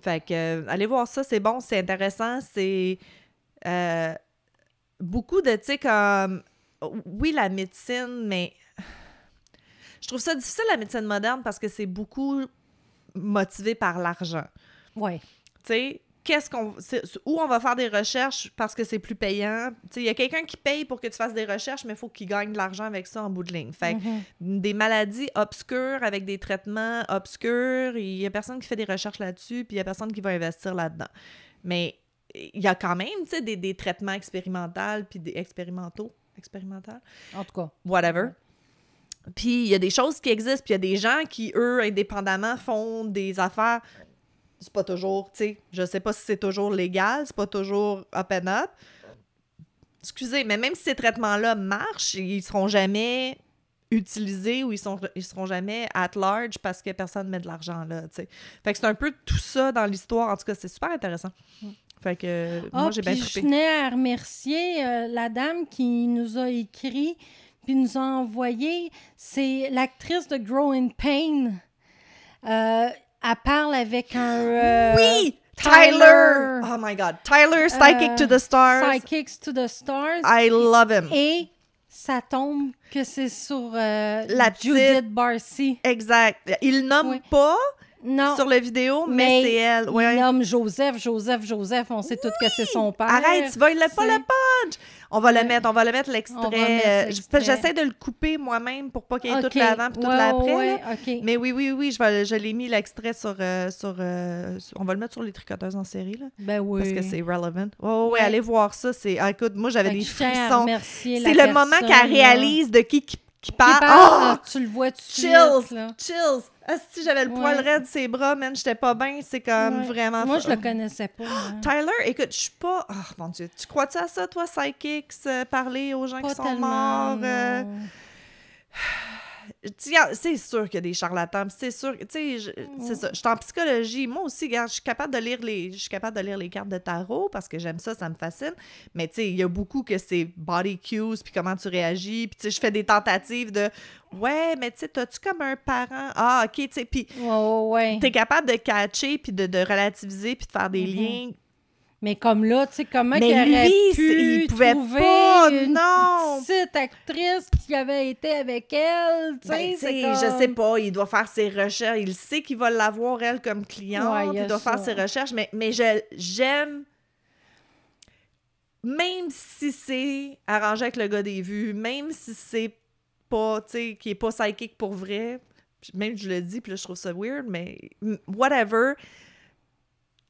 Fait que, allez voir ça, c'est bon, c'est intéressant, c'est beaucoup de, tu sais, comme, oui, la médecine, mais je trouve ça difficile, la médecine moderne, parce que c'est beaucoup motivé par l'argent Ouais. tu sais, qu'est-ce qu'on où on va faire des recherches parce que c'est plus payant? Tu sais, il y a quelqu'un qui paye pour que tu fasses des recherches, mais il faut qu'il gagne de l'argent avec ça en bout de ligne. Fait que Mhm. des maladies obscures avec des traitements obscurs, il y a personne qui fait des recherches là-dessus, puis il y a personne qui va investir là-dedans. Mais il y a quand même, tu sais, des, des traitements expérimentaux puis des expérimentaux, expérimentaux, En tout cas. whatever. Puis il y a des choses qui existent, puis il y a des gens qui, eux, indépendamment, font des affaires. C'est pas toujours, tu sais, je sais pas si c'est toujours légal, c'est pas toujours up and up. Excusez, mais même si ces traitements-là marchent, ils seront jamais utilisés ou ils sont ils seront jamais at large parce que personne met de l'argent là, tu sais. Fait que c'est un peu tout ça dans l'histoire. En tout cas, c'est super intéressant. Fait que Ah, moi, j'ai bien je tenais à remercier euh, la dame qui nous a écrit puis nous a envoyé. C'est l'actrice de Growing Pain. Euh, elle parle avec un. euh, Oui! Tyler. Oh my God. Tyler, Psychic Euh, to the Stars. Psychics to the Stars. I love him. Et ça tombe que c'est sur La Judith Barcy. Exact. Il nomme Oui. pas Non. sur la vidéo, mais, mais c'est elle. Il Ouais. nomme Joseph, Joseph, Joseph. On sait tout que c'est son père. Arrête, tu vas il pas le punch. On va le mettre, on va le mettre l'extrait. Euh, l'extrait. je- J'essaie de le couper moi-même pour pas qu'il y ait Ok. tout l'avant puis tout Ouais, l'après. ouais, là. OK. Mais oui, oui, oui, je, vais, je l'ai mis l'extrait sur, euh, sur, euh, sur- On va le mettre sur les tricoteuses en série, là. Ben oui. Parce que c'est relevant. Ouais, Ouais. allez voir ça. C'est... ah, écoute, moi, j'avais que des frissons. C'est le moment qu'elle réalise de qui qui, qui qui parle. parle, Oh! tu le vois suite, Chills! là. Chills! Ah, si j'avais le poil raide de ses bras, man, j'étais pas bien. C'est comme Ouais. vraiment. Moi, je le connaissais pas. Tyler, écoute, je suis pas. Oh mon Dieu. Tu crois-tu à ça, toi, Psychics, euh, parler aux gens Pas qui sont morts? euh, tu c'est sûr qu'il y a des charlatans. C'est sûr, que- tu sais, je- c'est ça. Je suis en psychologie. Moi aussi, regarde, je suis capable de lire les, je suis capable de lire les cartes de tarot parce que j'aime ça, ça me fascine. Mais tu sais, il y a beaucoup que c'est body cues puis comment tu réagis. Puis tu sais, je fais des tentatives de, ouais, mais tu sais, t'as-tu comme un parent? Ah, ok, tu sais, puis Ouais, ouais, ouais. t'es capable de catcher puis de, de relativiser puis de faire des Mhm. liens. Mais comme là, tu sais, comment Mais qu'il aurait lui, pu il pouvait trouver pas, une non! petite actrice qui avait été avec elle, tu sais, Ben, sais, comme... je sais pas, il doit faire ses recherches. Il sait qu'il va l'avoir, elle, comme cliente. Ouais, il il doit ça. faire ses recherches. Mais, mais je- j'aime, même si c'est arrangé avec le gars des vues, même si c'est pas, tu sais, qui est pas psychique pour vrai, même je le dis, puis là, je trouve ça weird, mais whatever.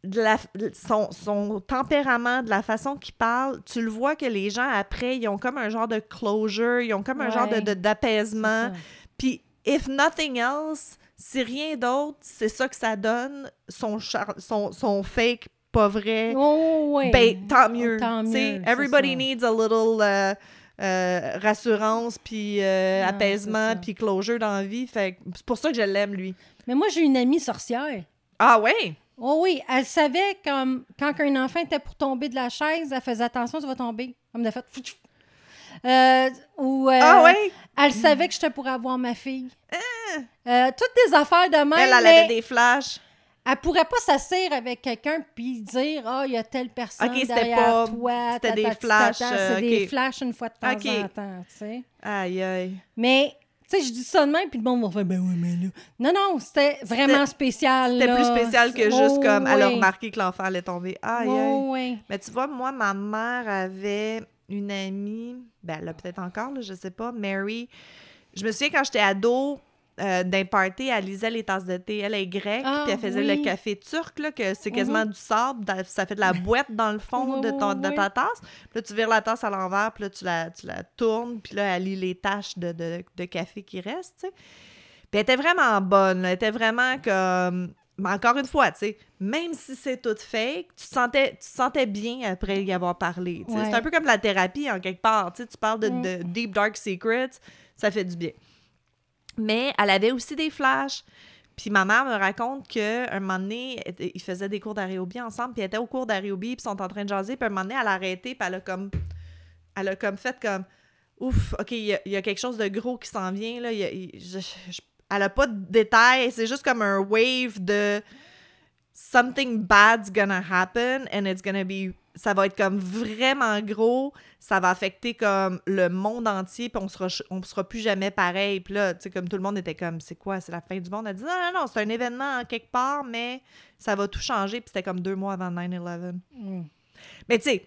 De la- son, son tempérament, de la façon qu'il parle, tu le vois que les gens, après, ils ont comme un genre de closure, ils ont comme un genre de- d'apaisement. Puis, if nothing else, si rien d'autre, c'est ça que ça donne, son, char- son, son fake pas vrai, Oh, ouais. ben, tant mieux. Tant tu sais. mieux, everybody ça. needs a little euh, euh, rassurance, puis euh, apaisement, puis closure dans la vie. Fait c'est pour ça que je l'aime, lui. Mais moi, j'ai une amie sorcière. Ah ouais? Oh oui, elle savait comme quand un enfant était pour tomber de la chaise, elle faisait attention, tu vas tomber. Comme de fait. Euh, ou euh, ah ouais? elle savait que j'étais pour avoir ma fille. Euh, toutes des affaires de même. Elle, elle mais avait des flashs. elle pourrait pas s'asseoir avec quelqu'un puis dire ah il y a telle personne Ok, c'était derrière pas- toi. c'était ta, des flashs, ta. euh, C'est des flashs une fois de temps en temps, tu sais. Aïe, aïe. Mais tu sais, je dis ça de même puis le monde va faire ben oui mais là. Non non, c'était vraiment spécial. C'était plus spécial que juste Oh, comme elle a oui. remarqué que l'enfant allait tomber. Aïe, aïe. Oh, oui. Mais tu vois, moi, ma mère avait une amie, ben elle l'a peut-être encore, là, je sais pas, Mary. Je me souviens quand j'étais ado, euh, d'un party, elle lisait les tasses de thé. Elle est grecque, Ah, puis elle faisait oui. le café turc, là, que c'est quasiment Mhm. du sable, ça fait de la boîte dans le fond de, ton, ta tasse. Puis là, tu vires la tasse à l'envers, puis là, tu la, tu la tournes, puis là, elle lit les taches de, de- de café qui restent, tu sais. Puis elle était vraiment bonne, là. elle était vraiment comme... Mais encore une fois, tu sais, même si c'est tout fake, tu te sentais, tu sentais bien après y avoir parlé. Ouais. C'est un peu comme la thérapie, en quelque part. Tu sais, tu parles de, Mm. de deep, dark secrets, ça fait du bien. Mais elle avait aussi des flashs. Puis ma mère me raconte qu'un moment donné, ils faisaient des cours d'aérobie ensemble, puis elle était au cours d'aérobie, puis ils sont en train de jaser, puis un moment donné, elle a arrêté, puis elle a comme, elle a comme fait comme, ouf, OK, il y, a- quelque chose de gros qui s'en vient, là. elle a pas de détails, c'est juste comme un wave de something bad's gonna happen, and it's gonna be ça va être comme vraiment gros, ça va affecter comme le monde entier, puis on sera, on sera plus jamais pareil. Puis là, tu sais, comme tout le monde était comme, c'est quoi, c'est la fin du monde? Elle dit, non, non, non, c'est un événement en quelque part, mais ça va tout changer, puis c'était comme deux mois avant 9-11. Mm. Mais tu sais,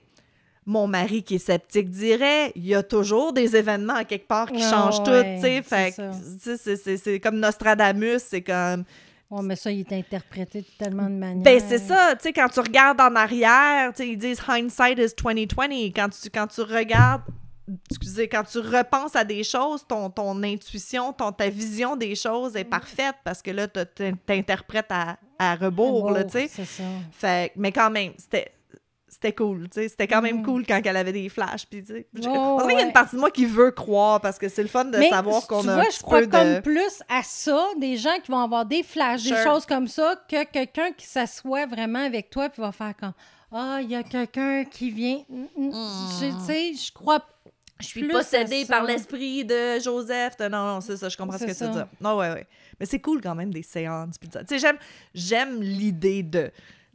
mon mari qui est sceptique dirait, il y a toujours des événements en quelque part qui changent ouais, tout, tu sais, fait c'est comme Nostradamus, c'est comme... Ouais, mais ça, il est interprété de tellement de manières. Ben, c'est ça, tu sais, quand tu regardes en arrière, tu sais, ils disent hindsight is 2020. Quand tu, quand tu regardes, excusez, quand tu repenses à des choses, ton, ton intuition, ton, ta vision des choses est parfaite parce que là, tu t'interprètes à, à rebours, là, tu sais. C'est ça. Fait mais quand même, c'était c'était cool, tu sais. C'était quand même Mhm. cool quand elle avait des flashs, puis tu sais. Oh, y a une partie de moi qui veut croire, parce que c'est le fun de Mais savoir qu'on tu a vois, un je crois comme plus à ça, des gens qui vont avoir des flashs, des choses comme ça, que quelqu'un qui s'assoit vraiment avec toi puis va faire comme Ah, il y a quelqu'un qui vient. Mm, mm. Je- Tu sais, je crois. Je suis plus possédée ça. par l'esprit de Joseph. Non, non, c'est ça, je comprends ce que C'est tu veux ça. dire. Non, ouais, ouais. Mais c'est cool quand même des séances. puis ça. Tu sais, j'aime, j'aime l'idée de.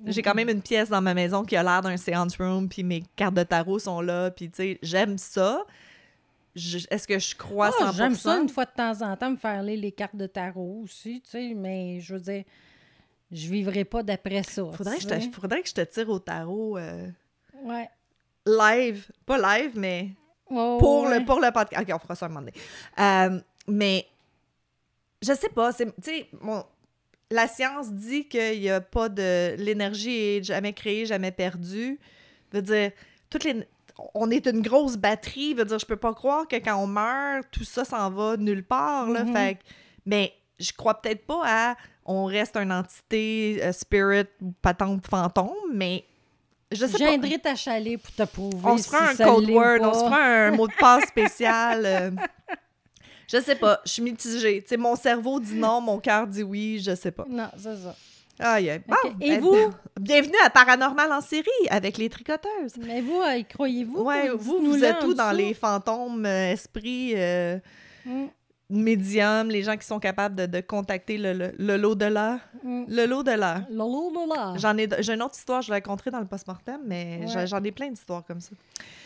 J'ai quand même une pièce dans ma maison qui a l'air d'un séance room, puis mes cartes de tarot sont là, puis tu sais, j'aime ça. Est-ce que je crois Ah, 100%? J'aime ça une fois de temps en temps me faire lire les cartes de tarot aussi, tu sais, mais je veux dire, je vivrai pas d'après ça. Faudrait, que je faudrait que je te tire au tarot euh, Ouais. live. Pas live, mais Oh, pour, ouais. le, pour le podcast. OK, on fera ça un moment donné. Euh, mais je sais pas. c'est- Tu sais, mon- la science dit qu'il n'y a pas de. L'énergie est jamais créée, jamais perdue. Veut dire, toutes les. On est une grosse batterie. Veut dire, je peux pas croire que quand on meurt, tout ça s'en va nulle part. Là, Mhm. fait que- mais je crois peut-être pas à. On reste une entité, euh, spirit patente fantôme, mais je sais Je pas. viendrai t'achaler pour te prouver. On se fera si un code word, on se fera un mot de passe spécial. euh, je sais pas, je suis mitigée. Tu sais, mon cerveau dit non, mon cœur dit oui, je sais pas. Non, c'est ça. Aïe, aïe. Bon. Et ben, vous? Bienvenue à Paranormal en série avec les tricoteuses. Mais vous, euh, croyez-vous? Ouais, vous, vous êtes où dans les fantômes, euh, esprits, euh, Mm, médiums, les gens qui sont capables de, de contacter le, le, le l'au-delà? mm. Le l'au-delà. Lolo, lola. J'en ai, j'ai une autre histoire, je la conter dans le post-mortem, mais Ouais. j'en ai plein d'histoires comme ça.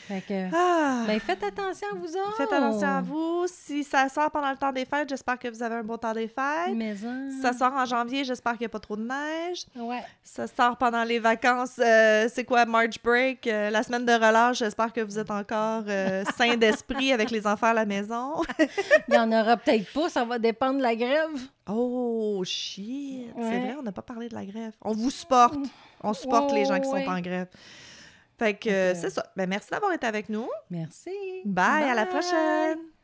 Fait que, Ah! ben, faites attention à vous autres. Faites attention à vous. Si ça sort pendant le temps des fêtes, j'espère que vous avez un bon temps des fêtes. Mais hein, Ça sort en janvier, j'espère qu'il n'y a pas trop de neige. Ouais. Ça sort pendant les vacances, euh, c'est quoi, March Break, euh, la semaine de relâche. J'espère que vous êtes encore euh, sain d'esprit avec les enfants à la maison. Il y en aura peut-être pas, ça va dépendre de la grève. Oh, shit! C'est vrai, on n'a pas parlé de la grève. On vous supporte. On supporte les gens qui Ouais. sont en grève. Fait que c'est ça. Ben, merci d'avoir été avec nous. Merci. Bye, à la prochaine!